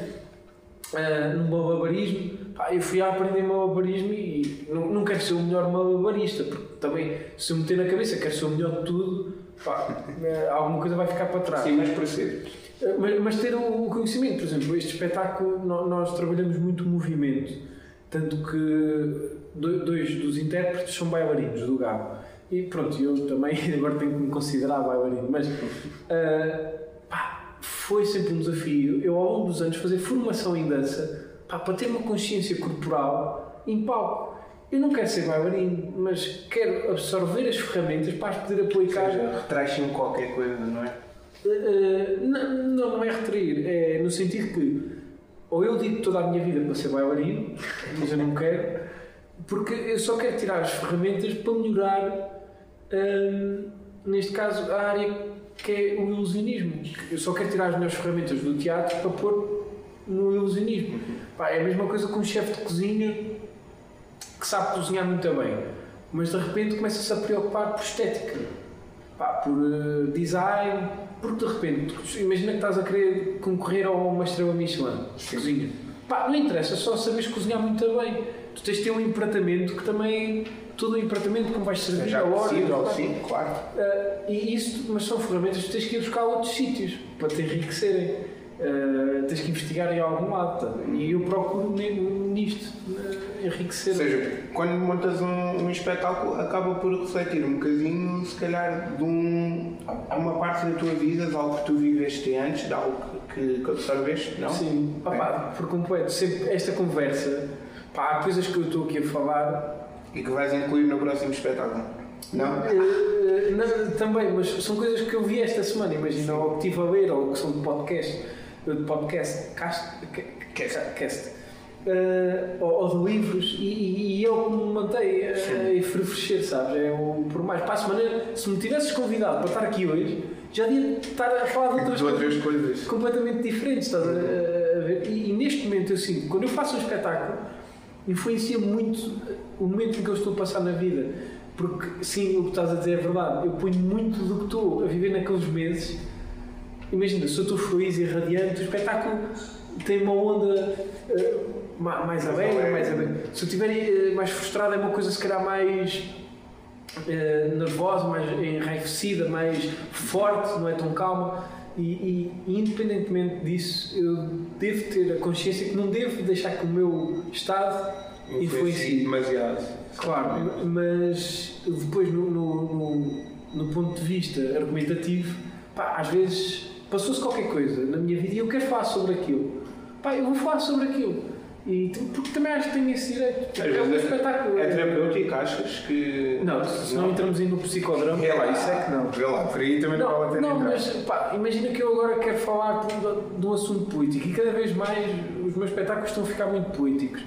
eh, no malabarismo. Pá, eu fui a aprender malabarismo e não, não quero ser o melhor malabarista, porque também se eu meter na cabeça quero ser o melhor de tudo, pá, eh, alguma coisa vai ficar para trás. Sim, mas procedo. Eh, Mas, mas ter o, o conhecimento, por exemplo, este espetáculo nó- nós, trabalhamos muito movimento, tanto que do- dois dos intérpretes são bailarinos do Gabo. E pronto, eu também agora tenho que me considerar bailarino, mas eh, pá, foi sempre um desafio. Eu ao longo dos anos fazer formação em dança pá, para ter uma consciência corporal em palco. Eu não quero ser bailarino, mas quero absorver as ferramentas para as poder Ou aplicar seja, retrai-se em qualquer coisa, não é? Uh, não, não é retrair, é no sentido que ou eu digo toda a minha vida para ser bailarino, mas eu não quero, porque eu só quero tirar as ferramentas para melhorar, hum, neste caso, a área que é o ilusionismo. Eu só quero tirar as melhores ferramentas do teatro para pôr no ilusionismo. Pá, é a mesma coisa com um chefe de cozinha que sabe cozinhar muito bem, mas de repente começa-se a preocupar por estética pá, por eh, design, porque de repente, imagina que estás a querer concorrer a uma estrela Michelin de cozinha. Pá, não interessa, só sabes cozinhar muito bem. Tu tens de ter um empratamento que também, todo o empratamento como vais servir Já a hora. possível, sim, claro. eh, e isso, mas são ferramentas que tu tens que ir buscar a outros sítios para te enriquecerem. Eh, tens que investigar em algum lado. tá? E eu procuro nisto, eh, enriquecer. Ou seja, quando montas um, um espetáculo, acaba por refletir um bocadinho, se calhar, de um, uma parte da tua vida, de algo que tu viveste antes, de algo que, que absorveste, não? Sim, É. por completo. Sempre esta conversa, pá, há coisas que eu estou aqui a falar, E que vais incluir no próximo espetáculo. Não? eh, não, também, mas são coisas que eu vi esta semana, imagina, ou que estive a ler, ou que são de podcast, de podcast, cast, cast, cast eh, ou, ou de livros, e, e, e eu me mantei a, a efervescer, sabes? É por mais, para a semana, se me tivesses convidado para estar aqui hoje, já devia estar a falar de outras De coisas. outras coisas. completamente diferentes, estás a, a ver? E, e neste momento eu sinto, quando eu faço um espetáculo, influencia muito o momento em que eu estou a passar na vida. Porque, sim, o que estás a dizer é verdade. Eu ponho muito do que estou a viver naqueles meses. Imagina, se eu estou feliz e radiante, o espetáculo tem uma onda eh, ma- mais alegre, mais alegre. Se eu estiver eh, mais frustrado, é uma coisa se calhar mais eh, nervosa, mais enraivecida, mais forte, não é tão calma. E, e, independentemente disso, eu devo ter a consciência que não devo deixar que o meu estado influencie. demasiado. Claro, mas depois, no, no, no- no ponto de vista argumentativo, pá, às vezes passou-se qualquer coisa na minha vida e eu quero falar sobre aquilo. Pá, eu vou falar sobre aquilo. E, porque também acho que tenho esse direito. Às É um vezes espetáculo. É terapêutico, achas que. Não, se não entramos aí no psicodrama, Vê lá, isso é que não. Vê lá, por aí também não, vale a pena não mas pá, imagina que eu agora quero falar de, de um assunto político e cada vez mais os meus espetáculos estão a ficar muito políticos.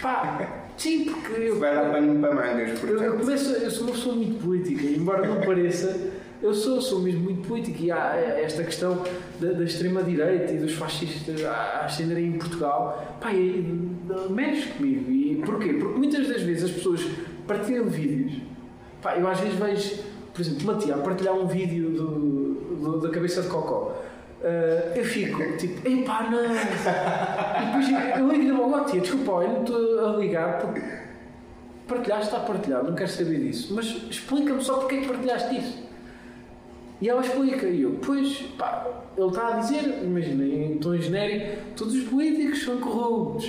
Pá, sim, porque eu, Vai dar pano para mangas, eu, eu, portanto. começo, eu sou uma pessoa muito política, embora não pareça, eu sou, sou mesmo muito político e há esta questão da, da extrema-direita e dos fascistas a ascenderem em Portugal, pá, mexe comigo. E porquê? Porque muitas das vezes as pessoas partilham vídeos, pá, eu às vezes vejo, por exemplo, Matia a partilhar um vídeo do, do- da cabeça de Cocó. Ah, eu fico tipo, epá, não! E depois eu ligo logo ao tia, desculpa, eu não estou a ligar porque partilhaste, está partilhado, não quero saber disso. Mas explica-me só porque é que partilhaste isso. E ela explica, e eu, pois, pá, ele está a dizer, imagina, em tom genérico, todos os políticos são corruptos.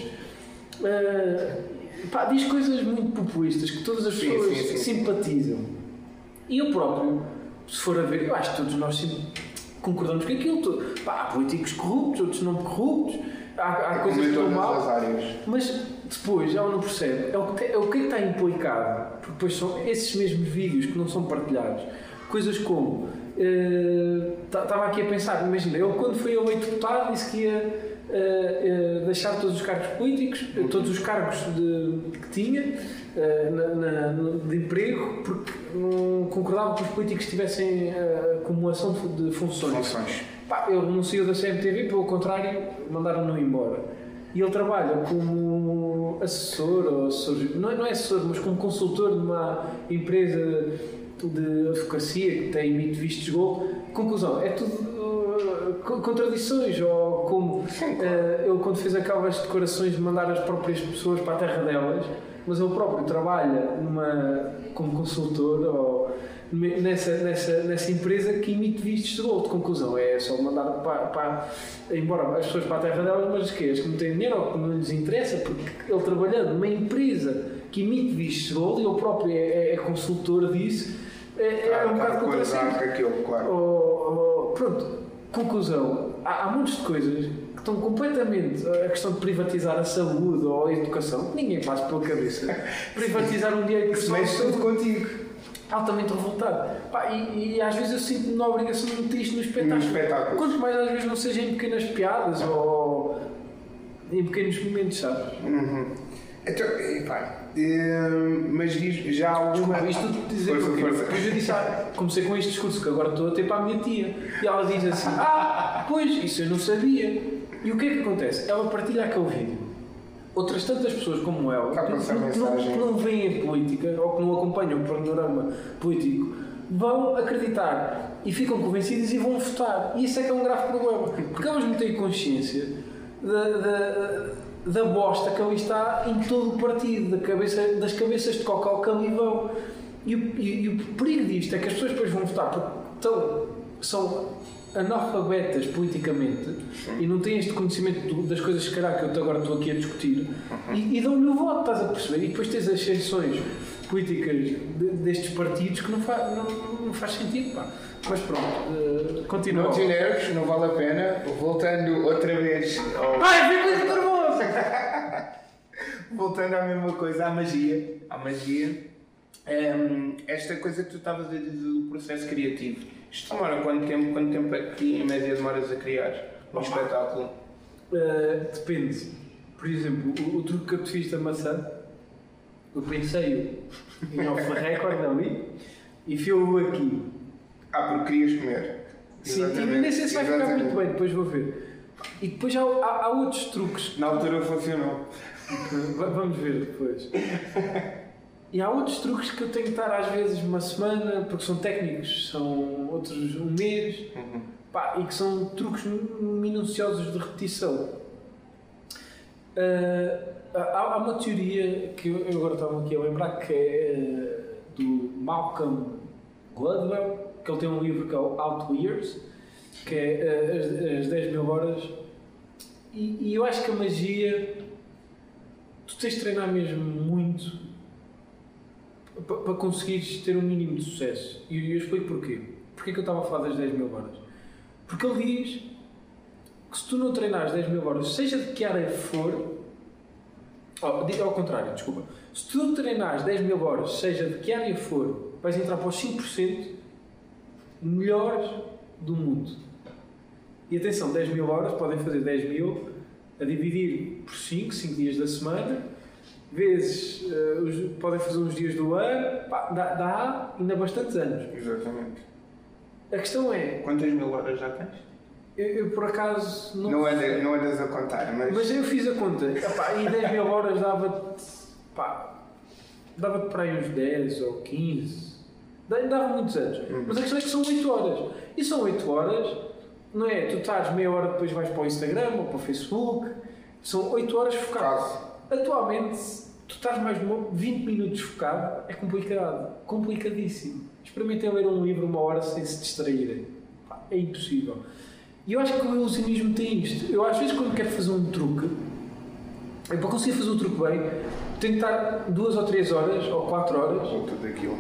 Uh, pá, diz coisas muito populistas que todas as pessoas sim, sim, sim. simpatizam. E eu próprio, se for a ver, eu acho que todos nós concordamos com aquilo. Pá, há políticos corruptos, outros não corruptos, há, há coisas que estão mal. Mas depois ela não percebe é o, que, é o que é que está implicado. Porque depois são esses mesmos vídeos que não são partilhados. Coisas como. Estava uh, aqui a pensar, imagina, ele quando foi eleito deputado disse que ia uh, deixar todos os cargos políticos, todos os cargos de, que tinha na, na, de emprego, porque não concordava que os políticos tivessem acumulação de, de funções. funções. Pá, ele saiu da CMTV, pelo contrário, mandaram-no embora. E ele trabalha como assessor, ou assessor não, é, não é assessor, mas como consultor de uma empresa de advocacia que tem emite vistos de gol. Conclusão, é tudo contradições, ou como uh, ele quando fez aquelas decorações de mandar as próprias pessoas para a terra delas, mas ele próprio trabalha numa, como consultor ou nessa, nessa, nessa empresa que emite vistos de gol. De conclusão, é só mandar para, para, embora as pessoas para a terra delas, mas que as que não têm dinheiro ou que não lhes interessa, porque ele trabalhando numa empresa que emite vistos de gol e ele próprio é, é consultor disso, é, é um bocado contrassenso. Claro. Ou, ou, pronto, Conclusão, há, há muitas coisas que estão completamente a questão de privatizar a saúde ou a educação, ninguém passa pela cabeça. Privatizar um direito que se mexe tudo contigo. Altamente revoltado. Pá, e, e, às vezes eu sinto-me na obrigação de meter isto no espetáculo. No espetáculo. Quanto mais às vezes não seja em pequenas piadas ou em pequenos momentos, sabes? Uhum. Então, pá, Uh, mas diz já alguma. Desculpa, isto tudo dizer força, porque força. depois eu disse, ah, comecei com este discurso que agora estou a ter para a minha tia. E ela diz assim: Ah, pois, isso eu não sabia. E o que é que acontece? Ela partilha aquele vídeo. Outras tantas pessoas como ela, que, que, não, que não veem a política ou que não acompanham o panorama político, vão acreditar e ficam convencidas e vão votar. E isso é que é um grave problema. Porque elas não têm consciência da, da da bosta que ali está em todo o partido, da cabeça, das cabeças de cocó que ali vão. E o, e, e o perigo disto é que as pessoas depois vão votar porque estão, são analfabetas politicamente Sim. e não têm este conhecimento das coisas que, que eu agora estou aqui a discutir uhum. e, e dão-lhe o voto, estás a perceber? E depois tens as eleições políticas de, destes partidos que não, fa, não, não faz sentido, pá. Mas pronto, uh, continua. Não te nervos, não vale a pena. Voltando outra vez ao. Ai, nervoso! Voltando à mesma coisa, à magia. À magia. Um, esta coisa que tu estavas a dizer do processo criativo. Isto demora quanto tempo? Quanto tempo é que em média demoras a criar um Opa. espetáculo? Uh, depende. Por exemplo, o, o, truque que eu te fiz da maçã, eu pensei em off record ali e fio-o aqui. Ah, porque querias comer. Sim, nem sei se vai ficar muito bem, depois vou ver. E depois há, há, há outros truques. Na altura funcionou. Vamos ver depois. E há outros truques que eu tenho que estar às vezes uma semana, porque são técnicos, são outros um mês, uhum. pá, e que são truques minuciosos de repetição. Uh, há, há, uma teoria que eu agora estava aqui a lembrar que é uh, do Malcolm Gladwell, que ele tem um livro que é o Outliers, que é uh, as, as 10 mil horas e, e, eu acho que a magia, tu tens de treinar mesmo muito para conseguires ter um mínimo de sucesso. E eu explico porquê. Porquê que eu estava a falar das 10 mil horas? Porque ele diz que se tu não treinares 10 mil horas, seja de que área for, oh, ao contrário, desculpa, se tu treinares 10 mil horas, seja de que área for, vais entrar para os 5% melhores do mundo. E atenção, 10 mil horas podem fazer 10 mil a dividir por 5, 5 dias da semana, vezes uh, os, podem fazer uns dias do ano, pá, dá, dá ainda bastantes anos. Exatamente. A questão é. Quantas mil horas já tens? Eu, eu por acaso não. Não, anda, não andas a contar, mas. Mas eu fiz a conta. Epá, e 10 mil horas dava-te. dava-te para aí uns 10 ou 15. Dava muitos anos. Uhum. Mas a questão é que são 8 horas. E são 8 horas não é? Tu estás meia hora depois vais para o Instagram ou para o Facebook, são 8 horas focado. Atualmente, tu estás mais de 20 minutos focado, é complicado, complicadíssimo. Experimentem ler um livro uma hora sem se distraírem. É impossível. E eu acho que o ilusionismo tem isto. Eu às vezes quando quero fazer um truque, eu para conseguir fazer o truque bem, tenho que estar duas ou três horas ou quatro horas Volta daquilo.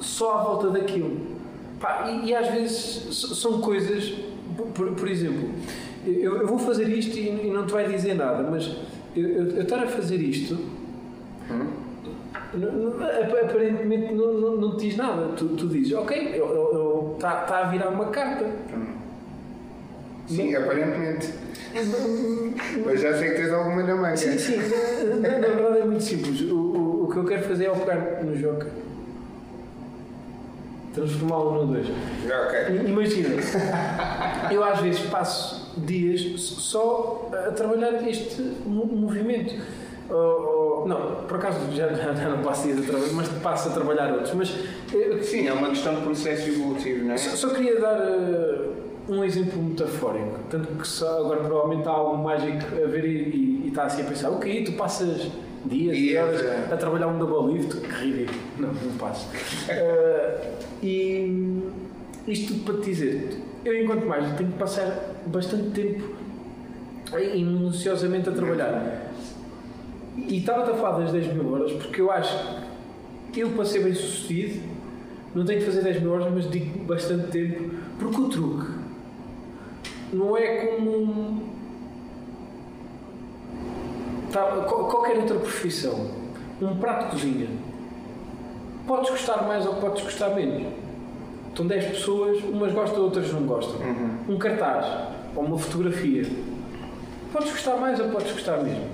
só à volta daquilo. Pá, e, e às vezes são coisas, por, por exemplo, eu, eu vou fazer isto e, e não te vai dizer nada, mas eu, eu, eu estar a fazer isto ap- aparentemente não, não, não te diz nada. Tu, tu dizes, ok, está tá a virar uma carta. Sim, aparentemente. Mas já sei que tens alguma na manga. Sim, sim, na, na verdade é muito simples. O, o, o que eu quero fazer é o pegar no jogo. Transformá-lo no 2. Ok. Imagina, eu às vezes passo dias só a trabalhar este mo- movimento. Ou- ou- não, por acaso já, já, já não passo dias a trabalhar, mas passo a trabalhar outros. Mas eh, Sim, é uma questão de processo evolutivo, não é? só, só queria dar eh, um exemplo metafórico. Tanto que só, agora provavelmente há algo mágico a ver e, e, e está assim a pensar: ok, tu passas dias e horas é. a trabalhar um double lift, que ridículo. Não, não passo. Eh, e isto tudo para te dizer: eu, enquanto mais, tenho que passar bastante tempo e minuciosamente a trabalhar. E estava a falar das 10 mil horas porque eu acho que eu, para ser bem sucedido, não tenho que fazer 10 mil horas, mas digo bastante tempo. Porque o truque não é como. Tá, qual- qualquer outra profissão. Um prato de cozinha. Podes gostar mais ou podes gostar menos. Estão 10 pessoas, umas gostam, outras não gostam. Um cartaz ou uma fotografia. Podes gostar mais ou podes gostar menos.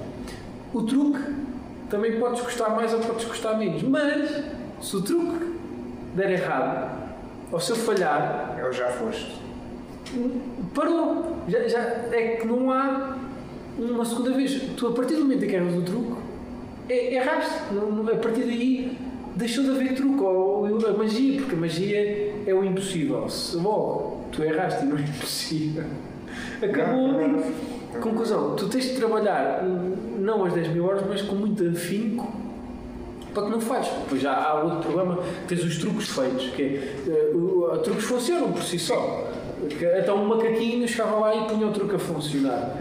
O truque também podes gostar mais ou podes gostar menos. Mas se o truque der errado, ou se eu falhar, Eu já foste. parou. Já, já é que não há uma segunda vez. Tu, a partir do momento em que erras o truque, é, erraste. Não, não- a partir daí deixou de haver truque ou, ou a magia, porque a magia é o impossível. Se logo tu erraste e não é impossível, acabou Não. Conclusão: tu tens de trabalhar não às 10 mil horas, mas com muito afinco para que não falhes. Depois já há outro problema, tens os truques feitos, que é, o- os truques funcionam por si só. Então um macaquinho chegava lá e punha o truque a funcionar.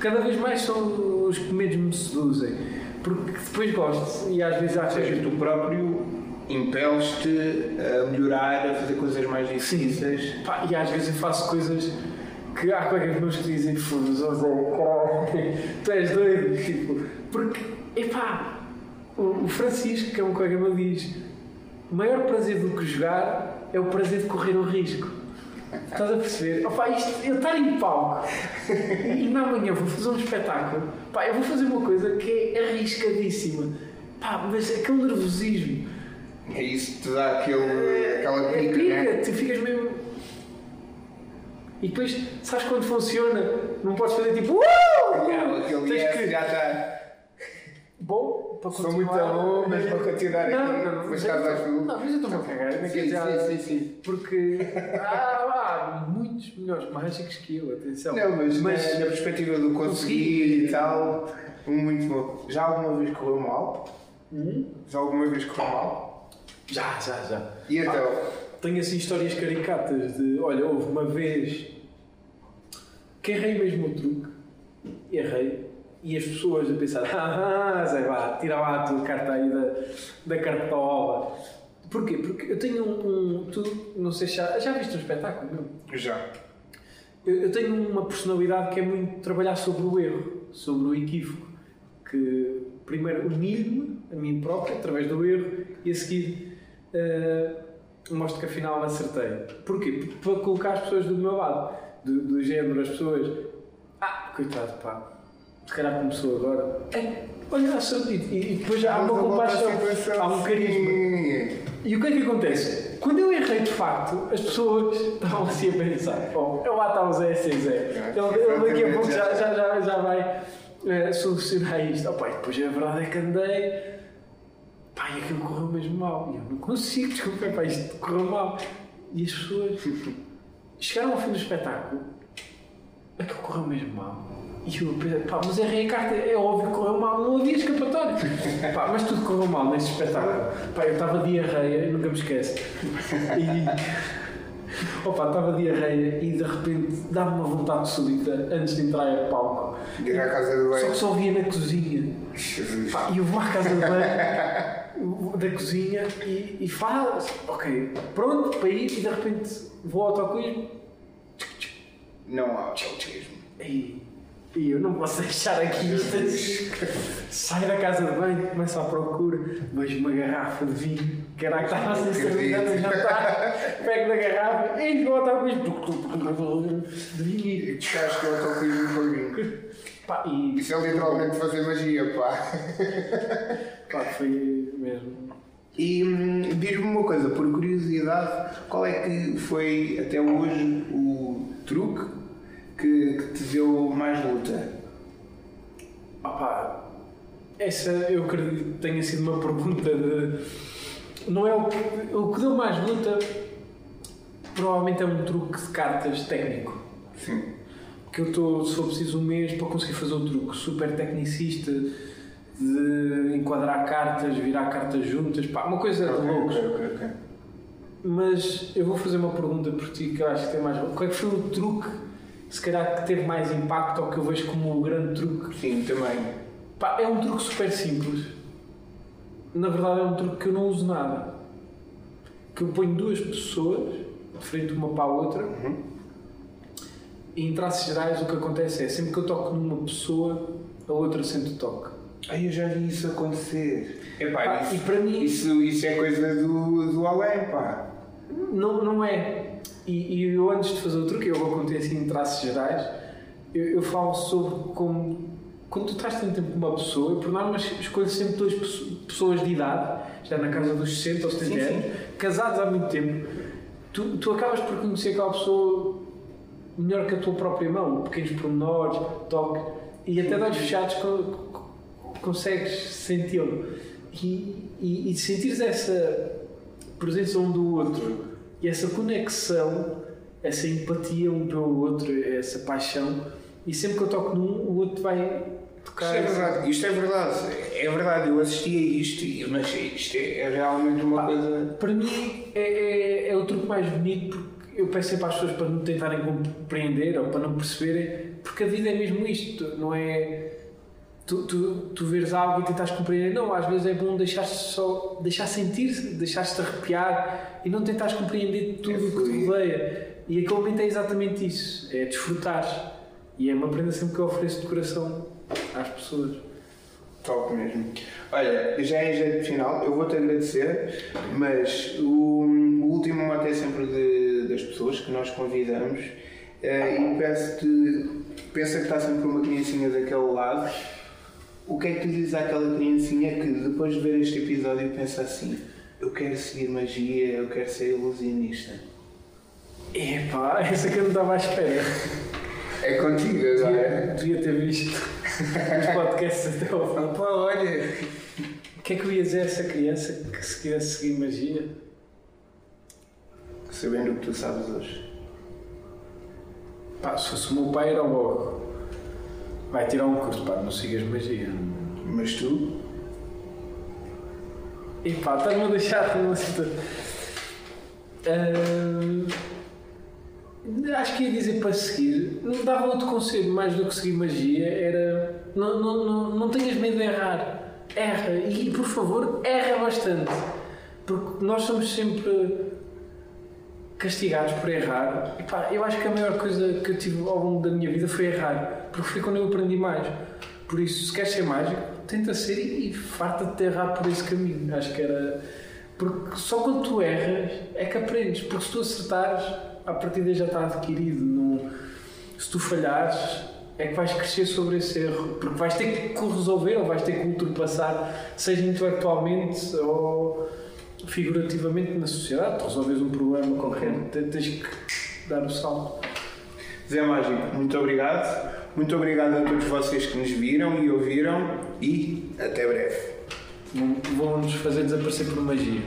Cada vez mais são os que menos me seduzem. Porque depois gosto e às vezes Ou acho seja, que tu próprio impeles-te a melhorar, a fazer coisas mais difíceis. Pá, e às vezes eu faço coisas que há colegas meus que dizem foda-se, tu és doido, tipo, porque, epá, o, o Francisco, que é um colega meu, diz o maior prazer do que jogar é o prazer de correr o risco. Estás a perceber? Opá, isto, eu estar em palco e, na manhã vou fazer um espetáculo, pá, eu vou fazer uma coisa que é arriscadíssima, pá, mas aquele nervosismo, É isso que te dá aquele, aquela é pica, pica, né? tu ficas mesmo. E depois, sabes quando funciona? Não podes fazer tipo. Uh! Aquele, aquele Tens yes que- já está. Bom, para Sou continuar. muito bom, mas para continuar não, aqui, Não, mas caso eu- vais tu. Não, mas eu estou-me a cagar, não Sim, quer dizer. sim, sim, sim. Porque há, há muitos melhores mágicos que eu, atenção. Não, mas, na, na perspectiva do conseguir e tal, muito bom. Já alguma vez correu mal? Já alguma vez correu mal? Já, já, já. E então? Tenho assim histórias caricatas de, olha, houve uma vez que errei mesmo o truque, errei, e as pessoas a pensar, ah, Zé, vá, tira lá a tua carta aí da, da cartola. Porquê? Porque eu tenho um, um tu, não sei se já, já viste um espetáculo, não? Já. Eu, eu tenho uma personalidade que é muito trabalhar sobre o erro, sobre o equívoco. Que primeiro humilho-me a mim próprio através do erro e a seguir eh, mostro que afinal acertei. Porquê? Porque para colocar as pessoas do meu lado, do, do género, as pessoas. Ah, coitado, pá, se calhar começou agora. É, olha, acertei. E, e depois há uma compaixão, há um carisma. E o que é que acontece? Quando eu errei de facto, as pessoas estavam assim a pensar: oh, eu lá está o Zé sem Zé. Ele, daqui a pouco já, já, já, já vai eh, solucionar isto. Oh, pá, e depois a verdade é que andei. Pá, e aquilo correu mesmo mal. E eu não consigo, desculpa, pá, isto correu mal. E as pessoas chegaram ao fim do espetáculo. Correu mesmo mal. E eu pensei, pá, mas errei a carta, é óbvio que correu mal, não havia escapatório. pá, mas tudo correu mal neste espetáculo. Pá, eu estava diarreia, nunca me esqueço. E. Opa, estava diarreia e de repente dá-me uma vontade súbita antes de entrar a palco. Ir à casa do Só que banho. só via na cozinha. Jesus. Pá, e eu vou à casa de banho da cozinha e, e falo, ok, pronto para ir e de repente vou ao autocuismo Não há autismo. E, eu não posso deixar aqui isto assim. Saio da casa de banho, começo à procura, vejo uma garrafa de vinho, que era a que estava a ser servida no jantar, pego na garrafa e vou ao autocuismo de vinho e, descasque o autocuismo com vinho. pá, e Isso é literalmente fazer magia, pá. pá, foi mesmo. E hum, diz-me uma coisa, por curiosidade, qual é que foi até hoje o truque que, que te deu mais luta? Opá, essa eu acredito que tenha sido uma pergunta de. Não é o que, o que deu mais luta, provavelmente é um truque de cartas técnico. Sim. Que eu estou, se for preciso, um mês para conseguir fazer o truque super tecnicista de enquadrar cartas, virar cartas juntas, pá, uma coisa de loucos. Ok, ok, ok. Mas eu vou fazer uma pergunta por ti que eu acho que tem mais. Qual é que foi o truque, se calhar, que teve mais impacto ou que eu vejo como o grande truque Sim, também. Pá, é um truque super simples. Na verdade é um truque que eu não uso nada. Que eu ponho duas pessoas de frente uma para a outra e em traços gerais o que acontece é sempre que eu toco numa pessoa, a outra sente o toque. Ai, eu já vi isso acontecer. Epá, Pá, isso, e para mim- isso, isso é coisa do, do além, pá. Não, não é. E, e eu antes de fazer o truque, eu vou contar assim em traços gerais, eu, eu falo sobre como quando tu estás tanto tempo com uma pessoa, eu por norma escolho sempre duas pesso- pessoas de idade, já na casa dos 60 ou 70 Sim, sim. anos, casados há muito tempo, tu, tu acabas por conhecer aquela pessoa melhor que a tua própria mão, pequenos pormenores, toque, e até de olhos fechados co- co- consegues senti-lo. E, e, e sentires essa presença um do outro e essa conexão, essa empatia um pelo outro, essa paixão, e sempre que eu toco num, o outro vai Isto tocar. é verdade, isto é verdade. É verdade, eu assisti a isto, e- mas isto é, é realmente uma Pá, coisa. Para mim é, é, é o truque mais bonito porque eu peço sempre às pessoas para não tentarem compreender ou para não perceberem, porque a vida é mesmo isto, não é tu, tu, tu veres algo e tentares compreender, não, às vezes é bom deixar só deixar sentir, deixar-te arrepiar e não tentares compreender tudo É o que te rodeia. E aquele momento é exatamente isso, é desfrutar. E é uma prenda sempre que eu ofereço de coração às pessoas. Top mesmo. Olha, já em jeito final, eu vou-te agradecer, mas o, o último mote é sempre de- das pessoas que nós convidamos eh, e peço-te, pensa que está sempre uma criancinha daquele lado, o que é que tu dizes àquela criancinha que depois de ver este episódio pensa assim, eu quero seguir magia, eu quero ser ilusionista? Epá, essa que eu não estava à espera. É contigo agora. Devia, devia ter visto os podcasts até ao fim. Opa, olha, O que é que eu ia dizer a essa criança que se quisesse seguir magia? sabendo o que tu sabes hoje. Pá, se fosse o meu pai era logo. Vai tirar um curso, pá, não sigas magia. Mas tu, E pá, estás-me a deixar numa situação. Ahm, acho que ia dizer para seguir. Não dava outro conselho mais do que seguir magia. Era. Não, não, não, não tenhas medo de errar. Erra. E por favor, erra bastante. Porque nós somos sempre castigados por errar. E pá, eu acho que a maior coisa que eu tive ao longo da minha vida foi errar. Porque foi quando eu aprendi mais. Por isso, se queres ser mágico, tenta ser e, farta-te de errar por esse caminho. Acho que era. Porque só quando tu erras é que aprendes. Porque se tu acertares, a partida já está adquirido. Se tu falhares, é que vais crescer sobre esse erro. Porque vais ter que resolver ou vais ter que ultrapassar, seja intelectualmente ou figurativamente na sociedade. Tu resolves um problema qualquer, te- tens que dar o salto. Zé Mágico, muito obrigado. Muito obrigado a todos vocês que nos viram e ouviram e até breve. Vão- Vão-nos fazer desaparecer por magia.